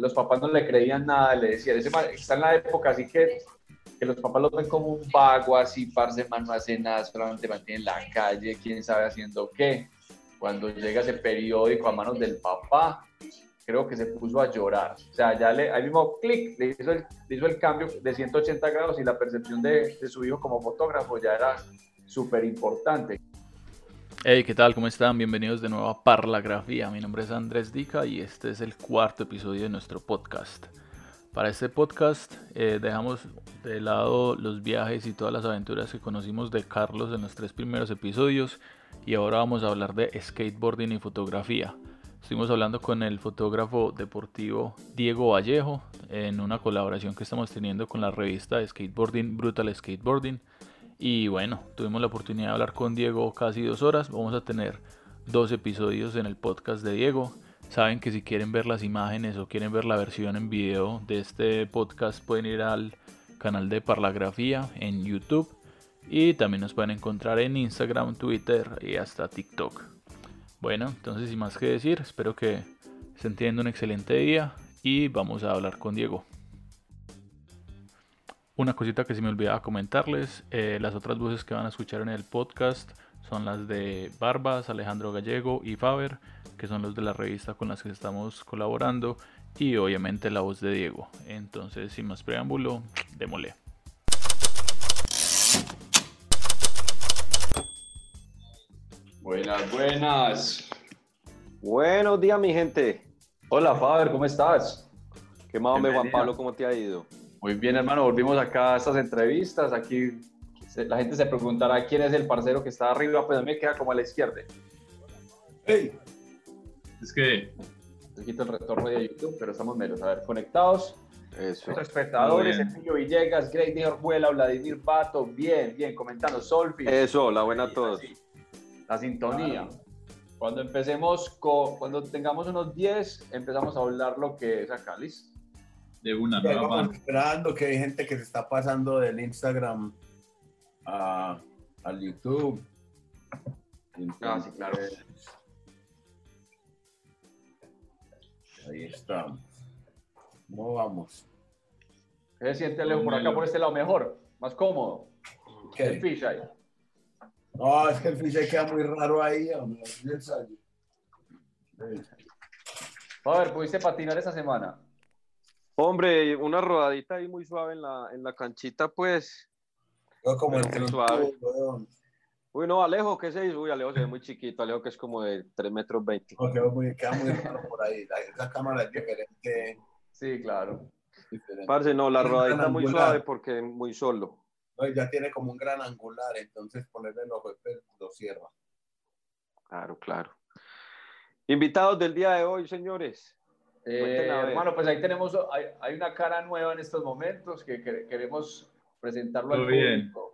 los papás no le creían nada, le decían, está en la época así que, que los papás lo ven como un vago, así, parce, man, no hace nada, solamente mantiene en la calle, quién sabe haciendo qué. Cuando llega ese periódico a manos del papá, creo que se puso a llorar. O sea, ya le, al mismo clic, le hizo, el, hizo el cambio de 180 grados y la percepción de, de su hijo como fotógrafo ya era súper importante. Hey, ¿qué tal? ¿Cómo están? Bienvenidos de nuevo a Parlagrafía. Mi nombre es Andrés Dica y este es el cuarto episodio de nuestro podcast. Para este podcast eh, dejamos de lado los viajes y todas las aventuras que conocimos de Carlos en los tres primeros episodios y ahora vamos a hablar de skateboarding y fotografía. Estuvimos hablando con el fotógrafo deportivo Diego Vallejo en una colaboración que estamos teniendo con la revista de skateboarding Brutal Skateboarding y bueno, tuvimos la oportunidad de hablar con Diego casi dos horas. Vamos a tener dos episodios en el podcast de Diego. Saben que si quieren ver las imágenes o quieren ver la versión en video de este podcast pueden ir al canal de Parlagrafía en YouTube. Y también nos pueden encontrar en Instagram, Twitter y hasta TikTok. Bueno, entonces sin más que decir, espero que estén teniendo un excelente día y vamos a hablar con Diego. Una cosita que se me olvidaba comentarles, eh, las otras voces que van a escuchar en el podcast son las de Barbas, Alejandro Gallego y Faber, que son los de la revista con las que estamos colaborando, y obviamente la voz de Diego. Entonces, sin más preámbulo, démosle. Buenas, buenas. Buenos días, mi gente. Hola, Faber, ¿cómo estás? ¿Qué más, hombre, Juan Pablo? ¿Cómo te ha ido? Muy bien, hermano, volvimos acá a estas entrevistas. Aquí la gente se preguntará quién es el parcero que está arriba, pues a mí me queda como a la izquierda. Hey. Es que. te quito el retorno de YouTube, pero estamos menos. A ver, conectados. Eso. Los espectadores, Emilio Villegas, Greg Orjuela, Vladimir Pato, bien, bien, comentando, Solfi. Eso, la buena a todos. La sintonía. Cuando empecemos, con, cuando tengamos unos 10, empezamos a hablar lo que es acá, ¿listo? De una nueva esperando que hay gente que se está pasando del Instagram a, al YouTube. ah, sí, claro. Ahí estamos. ¿Cómo vamos? ¿Qué se siente Leo por acá, por este lado mejor? Más cómodo. ¿Qué? El fish ahí. No, es que el fish queda muy raro ahí. A ver, ¿pudiste patinar esa semana? Hombre, una rodadita ahí muy suave en la, en la canchita, pues. como el suave. Uy, no, Alejo, ¿qué se hizo? Uy, Alejo se ve muy chiquito, Alejo que es como de 3 metros 20. No, queda, muy, queda muy raro por ahí, esa cámara es diferente. Sí, claro. Parce, no, la rodadita muy suave porque muy solo. No, ya tiene como un gran angular, entonces ponerle los jefes lo cierra. Claro, claro. Invitados del día de hoy, señores. Eh, hermano, pues ahí tenemos, hay, hay, una cara nueva en estos momentos que, queremos presentarlo al público.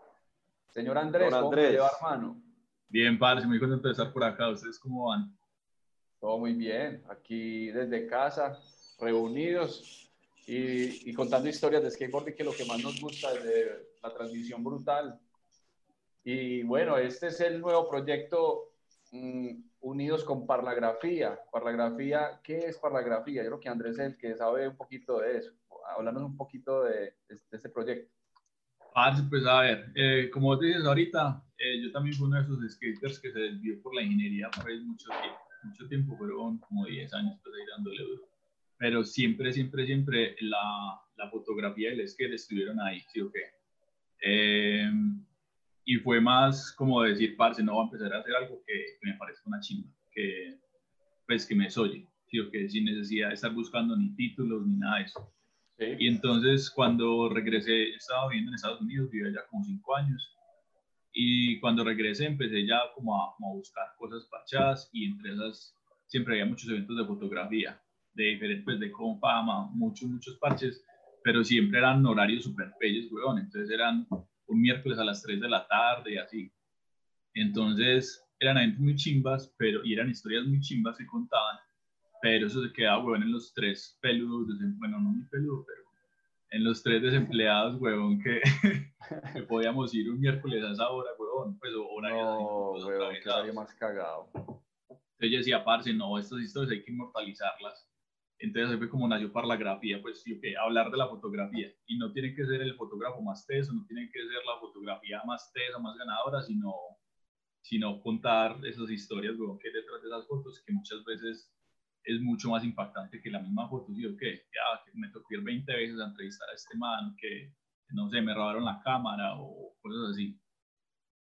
Señor Andrés, ¿cómo Andrés. va, hermano? Bien, parce, muy contento de estar por acá. ¿Ustedes cómo van? Todo muy bien. Aquí desde casa, reunidos y, y contando historias de skateboarding, que es lo que más nos gusta desde la transmisión brutal. Y bueno, este es el nuevo proyecto mm, unidos con parlagrafía. Parlagrafía, ¿qué es parlagrafía? Yo creo que Andrés es el que sabe un poquito de eso. Háblanos un poquito de, este proyecto. pues a ver, eh, como vos dices ahorita, eh, yo también fui uno de esos skaters que se desvió por la ingeniería pues mucho tiempo, mucho tiempo, fueron como 10 años pues ahí dándole duro. Pero siempre, siempre, siempre la, la fotografía y el skate estuvieron ahí, ¿sí o qué? Eh, y fue más como decir, parce, no voy a empezar a hacer algo que, me parezca una chimba, que pues que me soye, ¿sí? que sin necesidad de estar buscando ni títulos ni nada de eso. Y entonces cuando regresé, estaba viviendo en Estados Unidos, vivía ya como cinco años, y cuando regresé empecé ya como a, buscar cosas parchadas y entre esas siempre había muchos eventos de fotografía, de diferentes, pues de con fama, muchos, muchos parches, pero siempre eran horarios súper bellos, weón, entonces eran un miércoles a las 3 de la tarde y así. Entonces eran eventos muy chimbas, pero, y eran historias muy chimbas que contaban, pero eso se quedaba, huevón, en los tres peludos, bueno, no muy peludo, pero en los tres desempleados, huevón, que, que podíamos ir un miércoles a esa hora, huevón, pues o una no, huevón, que más cagado. Entonces yo decía, parce, no, estas historias hay que inmortalizarlas. Entonces fue como nació Parlagrafía, pues sí, okay, hablar de la fotografía. Y no tiene que ser el fotógrafo más teso, no tiene que ser la fotografía más tesa, más ganadora, sino, sino contar esas historias, luego que detrás de esas fotos, que muchas veces es mucho más impactante que la misma foto. ¿sí? que ya que me tocó ir 20 veces a entrevistar a este man, que no sé, me robaron la cámara o cosas así.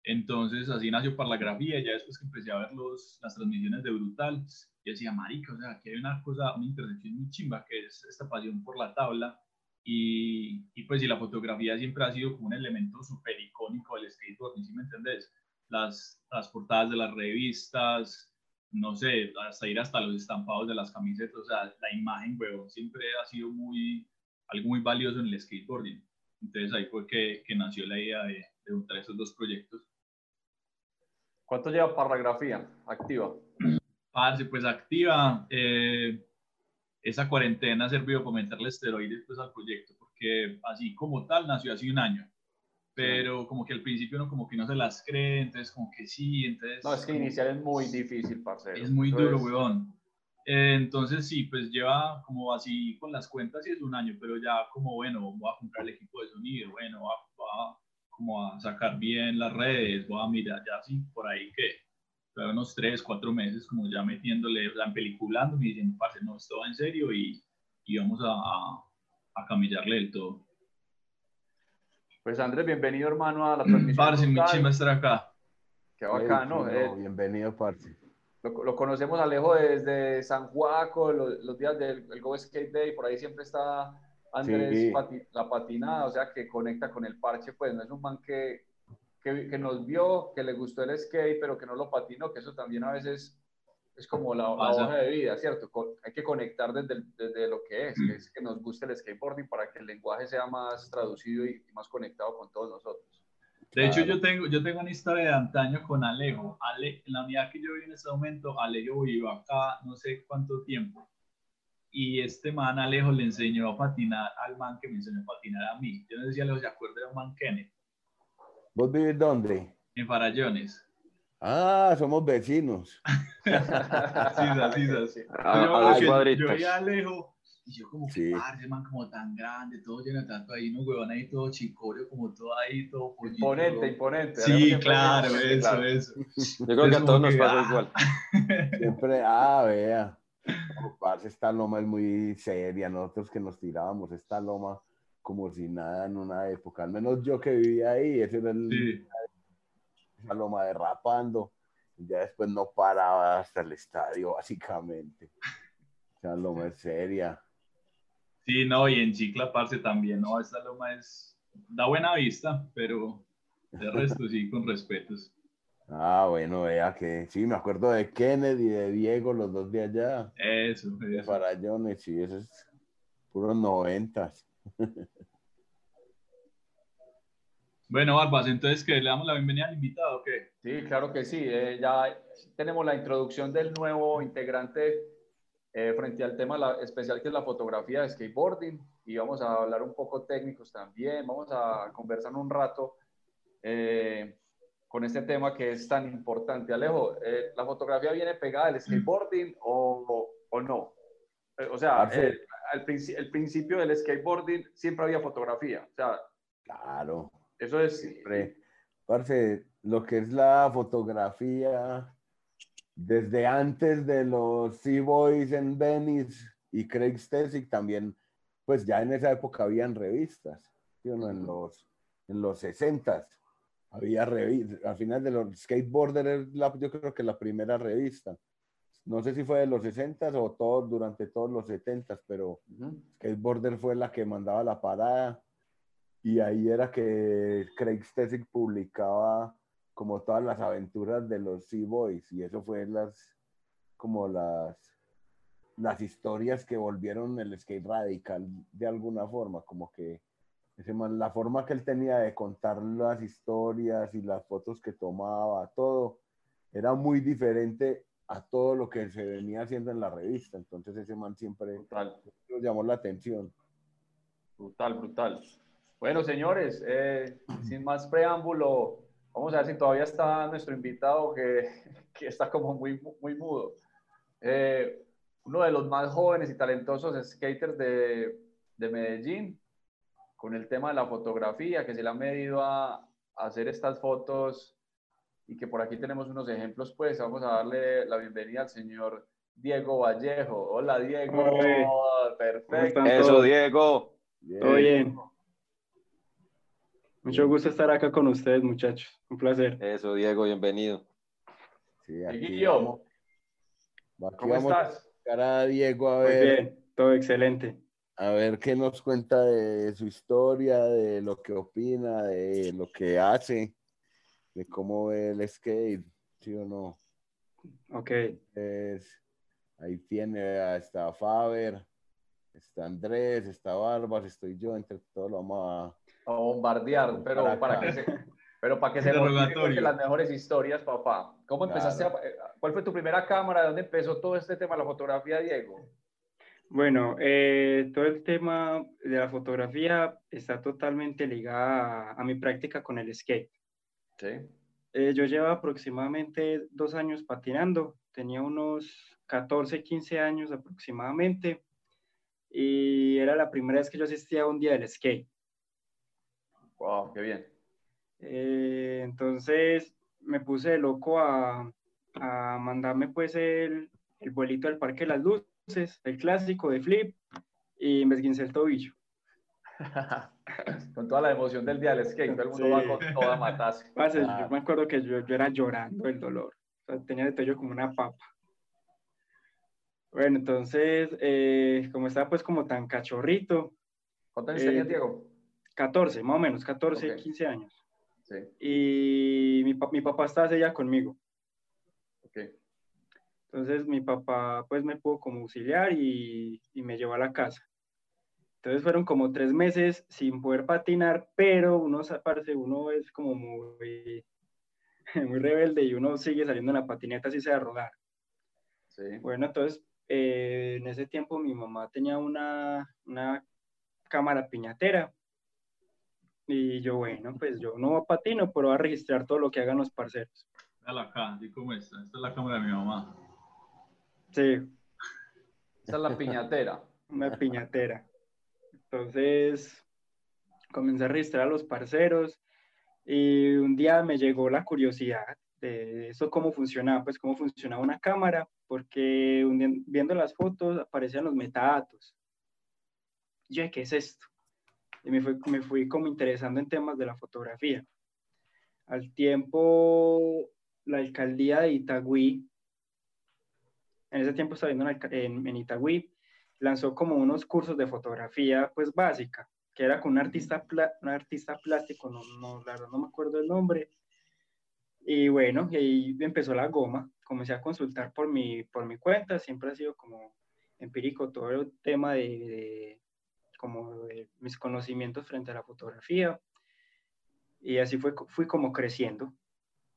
Entonces así nació Parlagrafía, ya después que empecé a ver los, las transmisiones de Brutal, yo decía, marica, o sea, aquí hay una cosa, una intersección muy chimba, que es esta pasión por la tabla, y, y pues y la fotografía siempre ha sido como un elemento súper icónico del skateboarding, ¿sí me entendés? Las, las portadas de las revistas, no sé, hasta ir hasta los estampados de las camisetas, o sea, la imagen, weón, siempre ha sido muy, algo muy valioso en el skateboarding. Entonces ahí fue que, que nació la idea de, de juntar esos dos proyectos. ¿Cuánto lleva Parlagrafía activa? Parce, pues activa. Eh, esa cuarentena ha servido para meterle esteroides pues, al proyecto, porque así como tal nació hace un año. Pero como que al principio uno como que no se las cree, entonces como que sí, entonces... No, es que iniciar es muy difícil, parcero. Es muy duro, weón. Eh, entonces sí, pues lleva como así con las cuentas y es un año, pero ya como bueno, voy a comprar el equipo de sonido, bueno, voy a como a sacar bien las redes, voy a mirar ya así por ahí que unos tres, cuatro meses como ya metiéndole, o sea, peliculando y diciendo, parce, no, esto va en serio y, y vamos a, a, a camillarle del todo. Pues Andrés, bienvenido hermano a la transmisión. Parce, muy chima estar acá. Qué bacano. Hey, no, eh, bienvenido, parce. Lo, lo, conocemos Alejo desde San Juaco, los, los días del Go Skate Day, por ahí siempre está Andrés sí. pati, la patinada, o sea, que conecta con el parche, pues no es un man que, que, que, nos vio, que le gustó el skate, pero que no lo patinó, que eso también a veces es como la, la hoja de vida, ¿cierto? Hay que conectar desde, desde lo que es, que es que nos guste el skateboarding para que el lenguaje sea más traducido y, y más conectado con todos nosotros. De hecho, yo tengo, yo tengo una historia de antaño con Alejo. Ale, en la unidad que yo vivo en este momento, Alejo vive acá no sé cuánto tiempo y este man Alejo le enseñó a patinar al man que me enseñó a patinar a mí. Yo no sé si Alejo se acuerda de un man Kenneth. ¿Vos vivís dónde? En Farallones. Ah, somos vecinos. sí, sí, sí. Ah, yo, yo, yo a Alejo y yo como, sí. ese man como tan grande, todo lleno de tanto ahí, no huevón ahí todo chicorio, como todo ahí, todo pollito. Imponente, imponente. Sí, claro, eso, claro. eso. Yo creo que a todos nos pasa igual. Siempre, ah, vea. Parce, esta loma es muy seria. Nosotros que nos tirábamos esta loma como si nada en una época. Al menos yo que vivía ahí, ese era el, sí. esa loma derrapando. Ya después no paraba hasta el estadio, básicamente. Esa loma es seria. Sí, no, y en Chicla, parce, también, ¿no? Esta loma es, da buena vista, pero de resto sí, con respetos. Ah, bueno, vea que sí, me acuerdo de Kennedy y de Diego, los dos de allá. Eso, eso. De Farallones, sí, eso es puros noventas. Bueno, Barbas, entonces, ¿qué? ¿Le damos la bienvenida al invitado o qué? Sí, claro que sí. Eh, ya tenemos la introducción del nuevo integrante eh, frente al tema la, especial que es la fotografía de skateboarding y vamos a hablar un poco técnicos también. Vamos a conversar un rato. Eh, con este tema que es tan importante. Alejo, eh, ¿la fotografía viene pegada al skateboarding o, o no? Eh, o sea, eh, al princi el principio del skateboarding siempre había fotografía. O sea, claro. Eso es. Siempre. Parce, lo que es la fotografía, desde antes de los Sea-Boys en Venice y Craig Stesic también, pues ya en esa época habían revistas, ¿sí? En los, en los 60s había revistas, al final de los Skateboarder, la, yo creo que la primera revista. No sé si fue de los 60 o todo, durante todos los 70 pero uh -huh. Skateboarder fue la que mandaba la parada y ahí era que Craig Stesic publicaba como todas las aventuras de los Sea Boys y eso fue las como las las historias que volvieron el skate radical de alguna forma, como que la forma que él tenía de contar las historias y las fotos que tomaba, todo, era muy diferente a todo lo que se venía haciendo en la revista. Entonces ese man siempre brutal. nos llamó la atención. Brutal, brutal. Bueno, señores, eh, sin más preámbulo, vamos a ver si todavía está nuestro invitado que, que está como muy, muy mudo. Eh, uno de los más jóvenes y talentosos skaters de, de Medellín, con el tema de la fotografía, que se le ha medido a, a hacer estas fotos y que por aquí tenemos unos ejemplos, pues vamos a darle la bienvenida al señor Diego Vallejo. Hola Diego, Hola. perfecto. Eso, Diego. Todo bien. Mucho gusto estar acá con ustedes, muchachos. Un placer. Eso, Diego, bienvenido. Sí, aquí vamos, aquí ¿cómo vamos estás? a a Diego a Muy ver, bien, todo excelente. A ver qué nos cuenta de su historia, de lo que opina, de lo que hace, de cómo ve el skate, sí o no. Ok, ahí tiene, a- está Faber, está Andrés, está Barbas, estoy yo, entre todos lo vamos a bombardear, pero Para que se, pero para que se las mejores historias, papá. ¿Cómo empezaste? a- eh, ¿Cuál fue tu primera cámara? ¿De dónde empezó todo este tema de la fotografía, Diego? Bueno, eh, todo el tema de la fotografía está totalmente ligada a, a mi práctica con el skate. Sí. Eh, yo llevaba aproximadamente dos años patinando, tenía unos 14, 15 años aproximadamente, y era la primera vez que yo asistía a un día del skate. Wow, qué bien. Eh, entonces me puse de loco a, a mandarme pues el, el vuelito al Parque de las Luces, el clásico de flip, y me esguincé el tobillo. con toda la emoción del día del skate, todo el mundo Sí. va con toda. Parce, Ah. Yo me acuerdo que yo, yo era llorando el dolor, o sea, tenía el tobillo como una papa. Bueno, entonces, eh, como estaba pues como tan cachorrito, ¿Cuántos años Eh, tenías, Diego? 14, más o menos, 14, Ok. 15 años, Sí, y mi, mi papá estaba ese día conmigo. ok. Entonces mi papá pues me pudo como auxiliar y, y me llevó a la casa. Entonces fueron como tres meses sin poder patinar, pero uno, parce, uno es como muy, muy rebelde y uno sigue saliendo en la patineta así sea a rodar. Sí. Bueno, entonces eh, en ese tiempo mi mamá tenía una, una cámara piñatera y yo, bueno, pues yo no patino, pero voy a registrar todo lo que hagan los parceros. Acá, así como esta. Esta es la cámara de mi mamá. Sí, Esa es la piñatera. una piñatera. Entonces, comencé a registrar a los parceros y un día me llegó la curiosidad de eso, cómo funcionaba, pues cómo funcionaba una cámara, porque un viendo las fotos aparecían los metadatos. Y Yo, ¿qué es esto? Y me fui, me fui como interesando en temas de la fotografía. Al tiempo, la alcaldía de Itagüí, en ese tiempo estaba viendo en, en, en Itagüí, lanzó como unos cursos de fotografía pues básica, que era con un artista, pla- un artista plástico, no, no, la verdad no me acuerdo el nombre. Y bueno, y ahí empezó la goma, comencé a consultar por mi, por mi cuenta, siempre ha sido como empírico todo el tema de, de- como de mis conocimientos frente a la fotografía. Y así fue, fui como creciendo,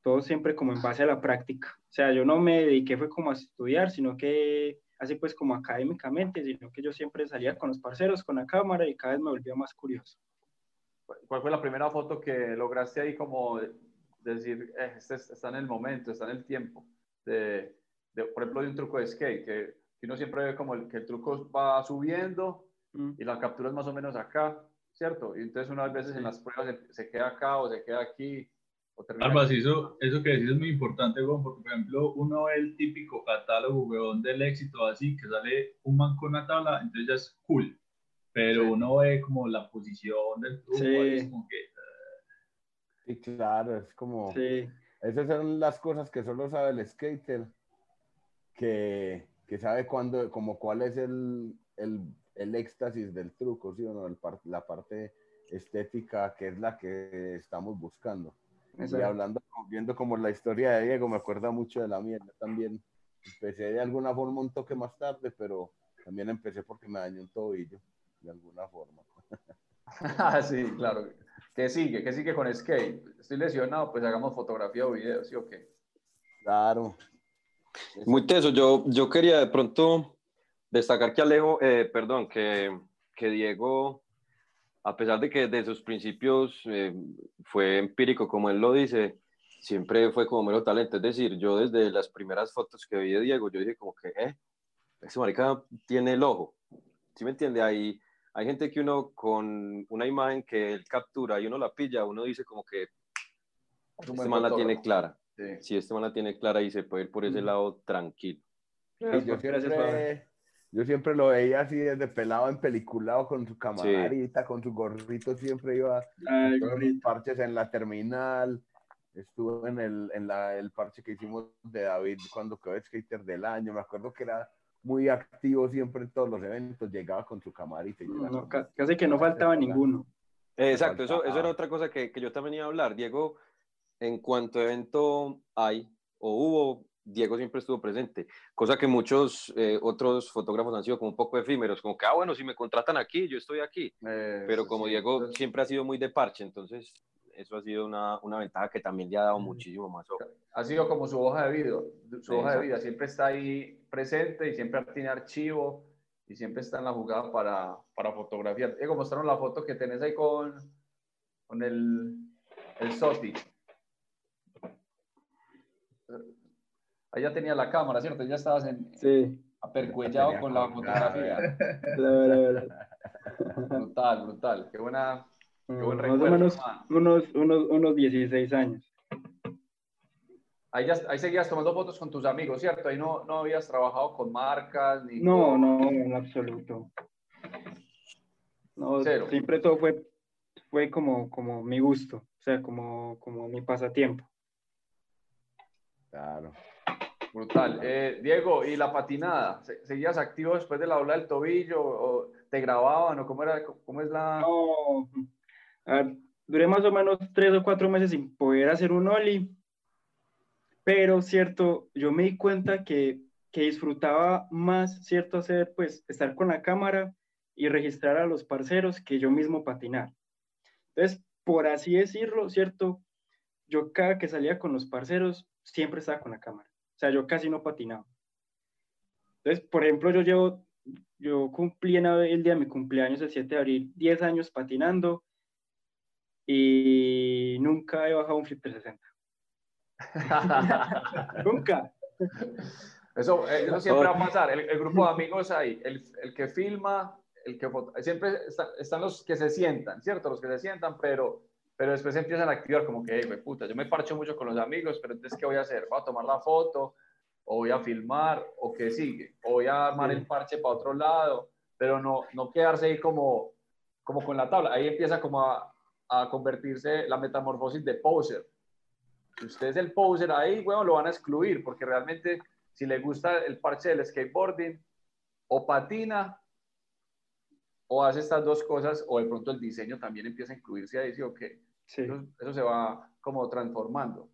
todo siempre como en base a la práctica. O sea, yo no me dediqué fue como a estudiar, sino que así pues como académicamente, sino que yo siempre salía con los parceros, con la cámara y cada vez me volvía más curioso. ¿Cuál fue la primera foto que lograste ahí como de- decir, eh, este es- está en el momento, está en el tiempo? De, de, por ejemplo, de un truco de skate, que, que uno siempre ve como el, que el truco va subiendo Mm. y la captura es más o menos acá, ¿cierto? Y entonces unas veces en las pruebas se, se queda acá o se queda aquí. Aquí. eso, eso que decís es muy importante, weón, porque por ejemplo, uno ve el típico catálogo, weón, del éxito así, que sale un man con una tabla, entonces ya es cool. Pero Sí. uno ve como la posición del truco, Sí. y es como que, Sí, claro, es como... Sí, Esas son las cosas que solo sabe el skater, que, que sabe cuándo, como cuál es el, el, el éxtasis del truco, ¿sí o no? El la parte estética que es la que estamos buscando. Y exacto. hablando, viendo como la historia de Diego, me acuerda mucho de la mía. Yo también empecé de alguna forma un toque más tarde, pero también empecé porque me dañó un tobillo, de alguna forma. Ah, sí, claro. ¿Qué sigue? ¿Qué sigue con skate? Estoy lesionado, pues hagamos fotografía o video, ¿sí o qué? Claro. Muy teso. Yo, yo quería de pronto destacar que Alejo, eh, perdón, que, que Diego, a pesar de que desde sus principios eh, fue empírico, como él lo dice, siempre fue como mero talento. Es decir, yo desde las primeras fotos que vi de Diego, yo dije como que, eh, ese marica tiene el ojo. ¿Sí me entiende? Hay, hay gente que uno con una imagen que él captura y uno la pilla, uno dice como que este man la tiene clara. Sí. Si este man la tiene clara y se puede ir por ese lado tranquilo. yo, siempre, yo siempre lo veía así desde pelado en peliculado con su camarita, con su gorrito, siempre iba Ay, con parches en la terminal. Estuvo en, el, en la, el parche que hicimos de David cuando quedó skater del año. Me acuerdo que era muy activo siempre en todos los eventos, llegaba con su camarita. Y casi que no faltaba ninguno. Exacto, eso, eso era otra cosa que, que yo también iba a hablar. Diego, en cuanto evento hay o hubo, Diego siempre estuvo presente, cosa que muchos eh, otros fotógrafos han sido como un poco efímeros, como que, ah, bueno, si me contratan aquí, yo estoy aquí. Pero como Diego siempre ha sido muy de parche, entonces eso ha sido una, una ventaja que también le ha dado muchísimo más. Ha sido como su hoja de vida, su hoja de vida, siempre está ahí presente y siempre tiene archivo y siempre está en la jugada para, para fotografiar. Diego, mostraron la foto que tenés ahí con, con el, el Soti. Ahí ya tenía la cámara, ¿cierto? Ya estabas en, sí. apercuellado con la fotografía. brutal, brutal. Qué buena, qué buen recuerdo. Más o menos unos, unos, unos 16 años. Ahí, ya, ahí seguías tomando fotos con tus amigos, ¿cierto? Ahí no, no habías trabajado con marcas ni... No, no, en absoluto. No, Cero. siempre todo fue, fue como, como mi gusto, o sea, como, como mi pasatiempo. Claro. Brutal. Eh, Diego, ¿y la patinada? ¿Seguías activo después de la ola del tobillo? ¿O te grababan? ¿O cómo, era, cómo es la...? No, duré más o menos tres o cuatro meses sin poder hacer un ollie. Pero, cierto, yo me di cuenta que, que disfrutaba más, cierto, hacer, pues, estar con la cámara y registrar a los parceros que yo mismo patinar. Entonces, por así decirlo, cierto, yo cada que salía con los parceros, siempre estaba con la cámara. O sea, yo casi no patinaba. Entonces, por ejemplo, yo llevo, yo cumplí en el día de mi cumpleaños, el 7 de abril, 10 años patinando y nunca he bajado un flip 360. nunca. Eso, eh, eso, siempre va a pasar. El, grupo de amigos ahí, el, el, que filma, el que siempre están los que se sientan, ¿cierto? Los que se sientan, pero pero después empiezan a activar como que, hey, puta, yo me parcho mucho con los amigos, pero entonces, ¿qué voy a hacer? ¿Voy a tomar la foto? ¿O voy a filmar? ¿O qué sigue? ¿O voy a armar el parche para otro lado? Pero no, no quedarse ahí como, como con la tabla. Ahí empieza como a, a convertirse la metamorfosis de poser. Si usted es el poser ahí, bueno, lo van a excluir, porque realmente si le gusta el parche del skateboarding, o patina o hace estas dos cosas, o de pronto el diseño también empieza a incluirse ahí, ¿sí o qué? Sí. Eso, se va como transformando.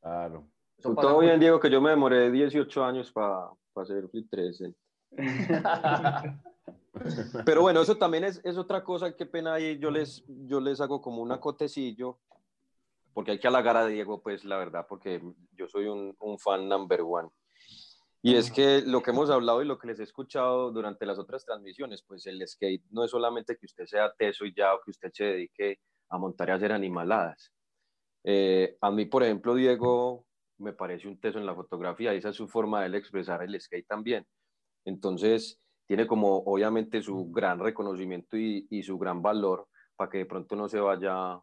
Claro. Todo bien, Diego, que yo me demoré 18 años para hacer Flip 13. Pero bueno, eso también es, es, otra cosa, qué pena ahí, yo les, yo les hago como un acotecillo, porque hay que halagar a Diego, pues la verdad, porque yo soy un, un fan number one. Y es que lo que hemos hablado y lo que les he escuchado durante las otras transmisiones, pues el skate no es solamente que usted sea teso y ya o que usted se dedique a montar y hacer animaladas. Eh, a mí, por ejemplo, Diego me parece un teso en la fotografía y esa es su forma de él expresar el skate también. Entonces, tiene como obviamente su gran reconocimiento y, y su gran valor para que de pronto no se vaya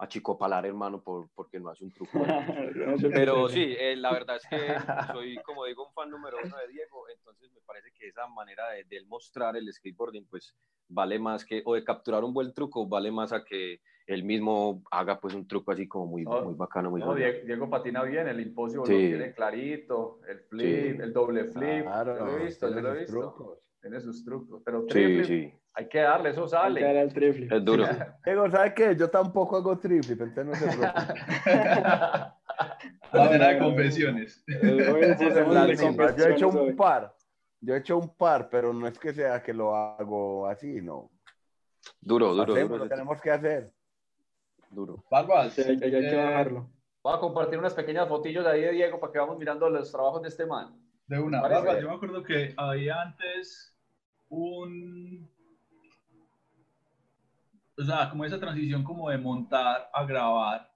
a chicopalar, hermano, por, porque no hace un truco. Pero sí, eh, la verdad es que soy, como digo, un fan número uno de Diego, entonces me parece que esa manera de, de mostrar el skateboarding, pues vale más que, o de capturar un buen truco, vale más a que él mismo haga pues un truco así como muy, muy bacano, muy no, Diego, patina bien, el imposible lo tiene clarito, el flip, el doble flip, claro, lo he visto, yo lo he visto. Tiene sus trucos, pero triple, sí, sí. hay que darle, eso sale. Hay que triple. Es duro. Diego, ¿sabes qué? Yo tampoco hago triple, entonces no se preocupe. No, de confesiones. yo he hecho un par. Yo he hecho un par, pero no es que sea que lo hago así, no. Duro, duro, duro. Lo tenemos que hacer. Duro. Barbas, hay, que eh, bajarlo. Voy a compartir unas pequeñas fotillos de ahí de Diego para que vamos mirando los trabajos de este man. De una. Barbas, yo me acuerdo que había antes un... O sea, como esa transición como de montar a grabar,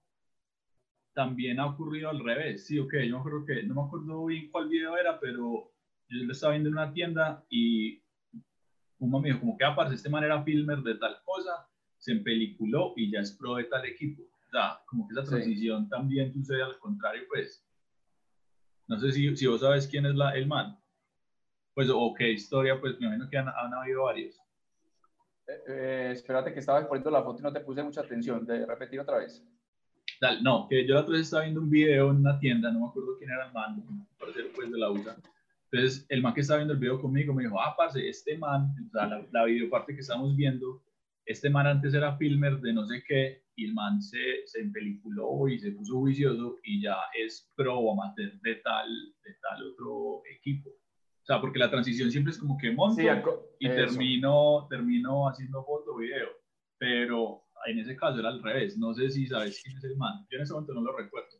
también ha ocurrido al revés, sí, ok, yo creo que, no me acuerdo bien cuál video era, pero yo lo estaba viendo en una tienda y un me dijo, como que aparece este man era filmer de tal cosa, se empeliculó y ya es pro de tal equipo. O sea, como que esa transición también sucede al contrario, pues. No sé si, si vos sabes quién es la, el man. Pues, o qué historia, pues me imagino que han, han habido varios. Eh, eh, espérate que estaba poniendo la foto y no te puse mucha atención. De repetir otra vez. Tal, no, que yo la otra vez estaba viendo un video en una tienda, no me acuerdo quién era el man, parece pues de la USA. Entonces, el man que estaba viendo el video conmigo me dijo, ah, parce, este man, o sea, la, la videoparte que estamos viendo, este man antes era filmer de no sé qué, y el man se, se empeliculó y se puso juicioso y ya es pro amateur de tal, de tal otro equipo. O sea, porque la transición siempre es como que monto y termino, termino haciendo foto, video. Pero en ese caso era al revés. No sé si sabes quién es el man. Yo en ese momento no lo recuerdo.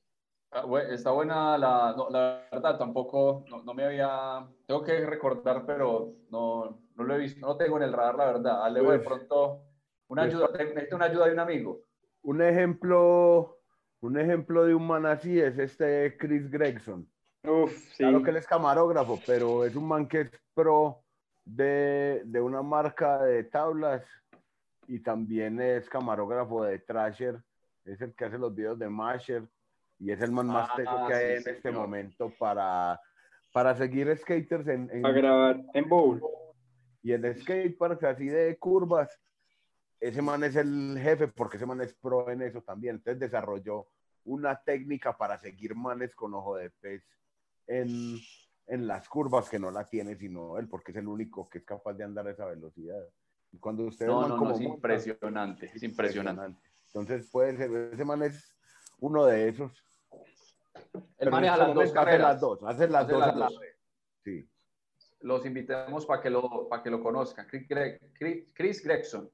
Ah, está buena la, la verdad, tampoco, no, no, me había, tengo que recordar, pero no, no lo he visto, no lo tengo en el radar, la verdad. Alejo, de pronto, una pues, ayuda, necesito una ayuda de un amigo. Un ejemplo, un ejemplo de un man así es este Chris Gregson. Uf, sí. Claro que él es camarógrafo, pero es un man que es pro de, de una marca de tablas y también es camarógrafo de Trasher, es el que hace los videos de Masher y es el man más ah, teso que hay en este momento para, para seguir skaters en, en, Para grabar en bowl. Y en skateparks así de curvas, ese man es el jefe porque ese man es pro en eso también. Entonces desarrolló una técnica para seguir manes con ojo de pez en, en las curvas que no la tiene sino él, porque es el único que es capaz de andar a esa velocidad. Cuando ustedes no, no, como es impresionante, es impresionante. Entonces puede ser, ese man es uno de esos. El maneja las dos carreras. Hace las dos, hace las dos, a la vez. Sí. Los invitamos para que lo, para que lo conozcan. Chris Gregson,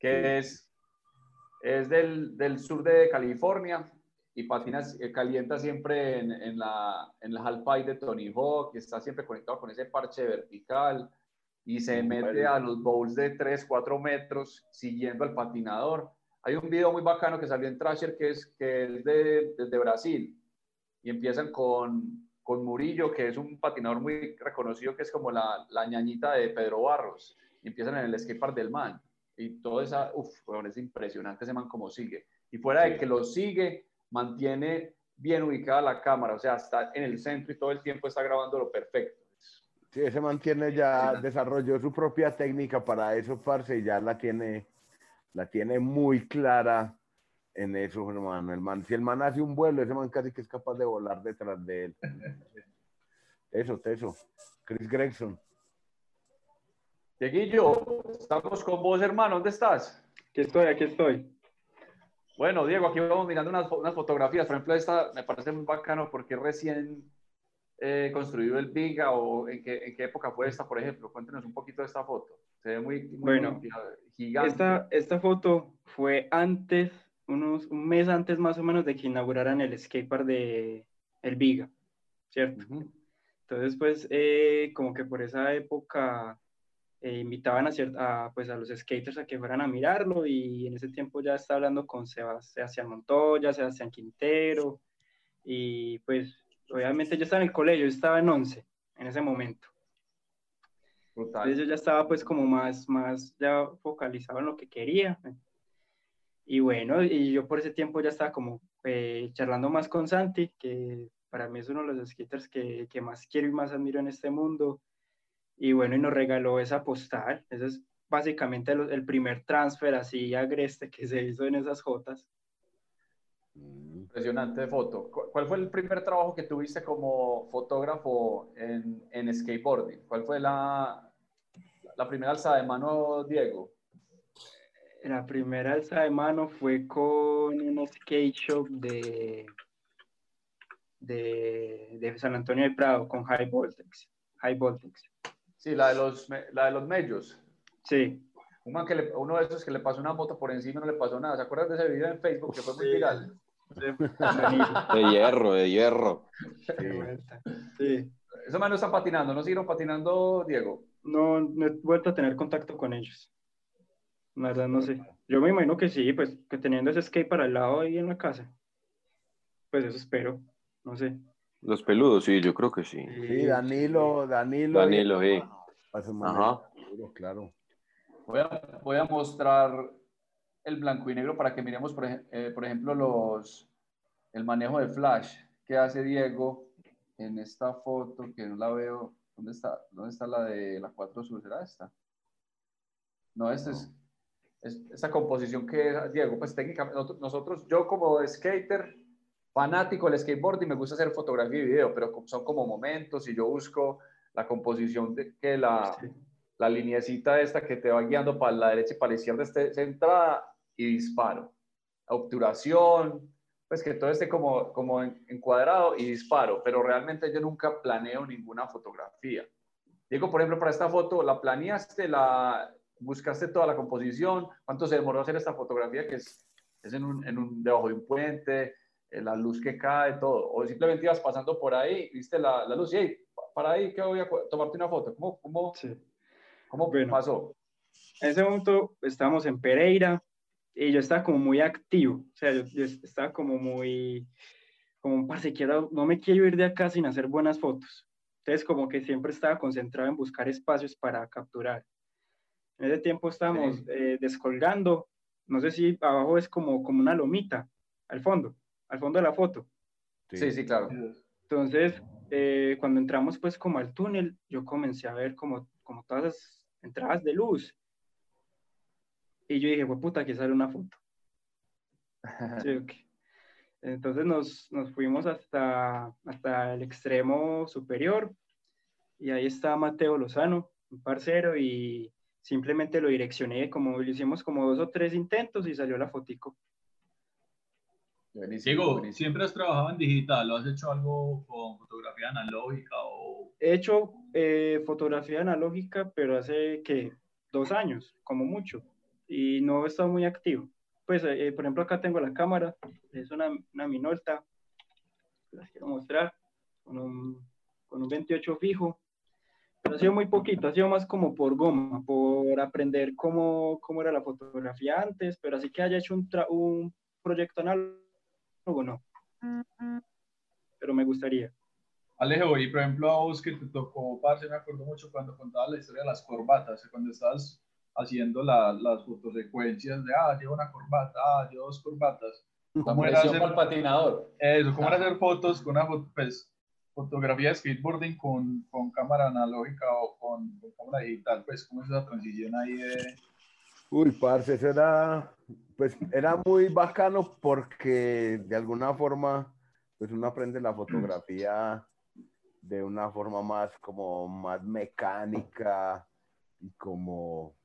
que es, es del, del, sur de California y patina, eh, calienta siempre en, en la, en la Half de Tony Hawk, que está siempre conectado con ese parche vertical y se mete a los bowls de 3, 4 metros siguiendo al patinador. Hay un video muy bacano que salió en Trasher que es, que es de, de, Brasil y empiezan con, con Murillo, que es un patinador muy reconocido, que es como la, la ñañita de Pedro Barros, y empiezan en el skatepark del man. Y todo esa, uff, es impresionante ese man como sigue. Y fuera de que lo sigue, mantiene bien ubicada la cámara, o sea, está en el centro y todo el tiempo está grabando lo perfecto. Sí, ese mantiene ya, desarrolló su propia técnica para eso, parce, y ya la tiene, la tiene muy clara en eso, hermano. El man, si el man hace un vuelo, ese man casi que es capaz de volar detrás de él. Eso, eso. Chris Gregson. Dieguillo, estamos con vos, hermano. ¿Dónde estás? Aquí estoy, aquí estoy. Bueno, Diego, aquí vamos mirando unas, unas fotografías. Por ejemplo, esta me parece muy bacano porque recién eh, construido el Viga o en qué, en qué, época fue esta, por ejemplo? Cuéntenos un poquito de esta foto. Se ve muy, bueno, gigante. Esta, esta foto fue antes, unos, un mes antes más o menos de que inauguraran el skatepark de el Viga, ¿cierto? Entonces, pues, eh, como que por esa época eh, invitaban a, a, pues, a los skaters a que fueran a mirarlo y en ese tiempo ya estaba hablando con Sebastián Montoya, Sebastián Quintero y pues obviamente yo estaba en el colegio, yo estaba en 11 en ese momento. Entonces yo ya estaba pues como más, más ya focalizado en lo que quería. Y bueno, y yo por ese tiempo ya estaba como eh, charlando más con Santi, que para mí es uno de los skaters que, que, más quiero y más admiro en este mundo. Y bueno, y nos regaló esa postal. Ese es básicamente el, el primer transfer así agreste que se hizo en esas Jotas. Impresionante foto. ¿Cuál fue el primer trabajo que tuviste como fotógrafo en, en skateboarding? ¿Cuál fue la, la primera alza de mano, Diego? La primera alza de mano fue con un skate shop de, de, de San Antonio de Prado, con High Voltex. High Voltex. Sí, la de los, la de los medios. Sí. que uno de esos que le pasó una moto por encima y no le pasó nada. ¿Se acuerdan de ese video en Facebook que fue muy viral? De hierro, de hierro. Sí. Eso más no están patinando, ¿no siguieron patinando, Diego? No, no he vuelto a tener contacto con ellos. La verdad, no sé. Yo me imagino que sí, pues que teniendo ese skate para el lado ahí en la casa. Pues eso espero, no sé. Los peludos, sí, yo creo que sí. Sí, Danilo, Danilo. Danilo, sí. Ajá. Claro. Voy a, voy a mostrar el blanco y negro para que miremos, por, eh, por ejemplo, los, el manejo de flash que hace Diego en esta foto, que no la veo. ¿Dónde está, dónde está la de la 4 Sur? ¿Será esta? No, esta es, es esta composición que Diego, pues técnicamente, nosotros, yo como skater, fanático del skateboard y me gusta hacer fotografía y video, pero son como momentos y yo busco la composición de que la, la lineecita esta que te va guiando para la derecha y para la izquierda esté centrada y disparo. Obturación, pues que todo esté como, como encuadrado y disparo, pero realmente yo nunca planeo ninguna fotografía. Digo, por ejemplo, para esta foto, ¿la planeaste? ¿La buscaste toda la composición? ¿Cuánto se demoró hacer esta fotografía que es, es en un, en un, debajo de un puente, la luz que cae, todo? ¿O simplemente ibas pasando por ahí, viste la, la luz y hey, para ahí que voy a tomarte una foto? ¿Cómo, cómo, sí. ¿Cómo pasó? En ese momento estábamos en Pereira y yo estaba como muy activo, o sea, yo, estaba como muy, como, parce, quiero, no me quiero ir de acá sin hacer buenas fotos. Entonces, como que siempre estaba concentrado en buscar espacios para capturar. En ese tiempo estábamos eh, descolgando, no sé si abajo es como, como una lomita, al fondo, al fondo de la foto. Sí, sí, claro. Entonces, eh, cuando entramos pues como al túnel, yo comencé a ver como, como todas las entradas de luz. Y yo dije, pues puta, aquí sale una foto. Entonces nos, nos, fuimos hasta, hasta el extremo superior y ahí está Mateo Lozano, un parcero, y simplemente lo direccioné, como lo hicimos como dos o tres intentos y salió la fotico. Buenísimo, ¿siempre has trabajado en digital o has hecho algo con fotografía analógica? O... He hecho eh, fotografía analógica, pero hace que dos años, como mucho, y no he estado muy activo. Pues, eh, por ejemplo, acá tengo la cámara, es una, una Minolta, las quiero mostrar, con un, con un 28 fijo, pero ha sido muy poquito, ha sido más como por goma, por aprender cómo, cómo era la fotografía antes, pero así que haya hecho un, un proyecto análogo no. Pero me gustaría. Alejo, y por ejemplo a vos que te tocó, parce, me acuerdo mucho cuando contabas la historia de las corbatas, cuando estabas haciendo la, las fotosecuencias de, ah, llevo una corbata, ah, llevo dos corbatas. ¿Cómo era hacer, el patinador? Eso, ¿cómo era hacer fotos con una pues, fotografía de skateboarding con, con cámara analógica o con, con, cámara digital? Pues, ¿cómo es esa transición ahí de, Uy, parce, eso era, pues, era muy bacano porque de alguna forma, pues uno aprende la fotografía de una forma más como más mecánica y como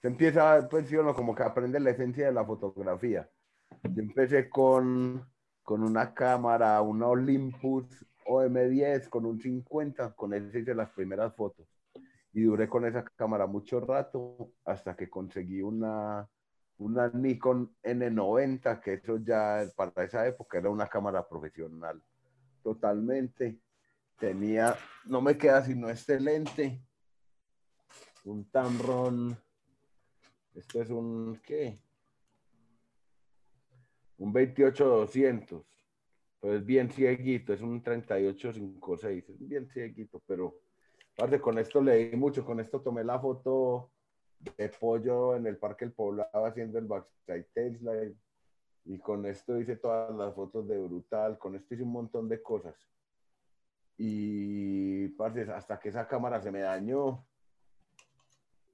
se empieza, pues sí, como que aprende la esencia de la fotografía. Yo empecé con, con una cámara, una Olympus OM10 con un 50, con ese hice las primeras fotos y duré con esa cámara mucho rato hasta que conseguí una, una Nikon N90, que eso ya para esa época era una cámara profesional totalmente. Tenía, no me queda sino este lente, un Tamron, esto es un, ¿qué? Un 28-200, pues bien cieguito, es un 38-56, es bien cieguito, pero Aparte, con esto leí mucho, con esto tomé la foto de pollo en el Parque El Poblado haciendo el backside Tesla y con esto hice todas las fotos de Brutal, con esto hice un montón de cosas. Y parce, hasta que esa cámara se me dañó.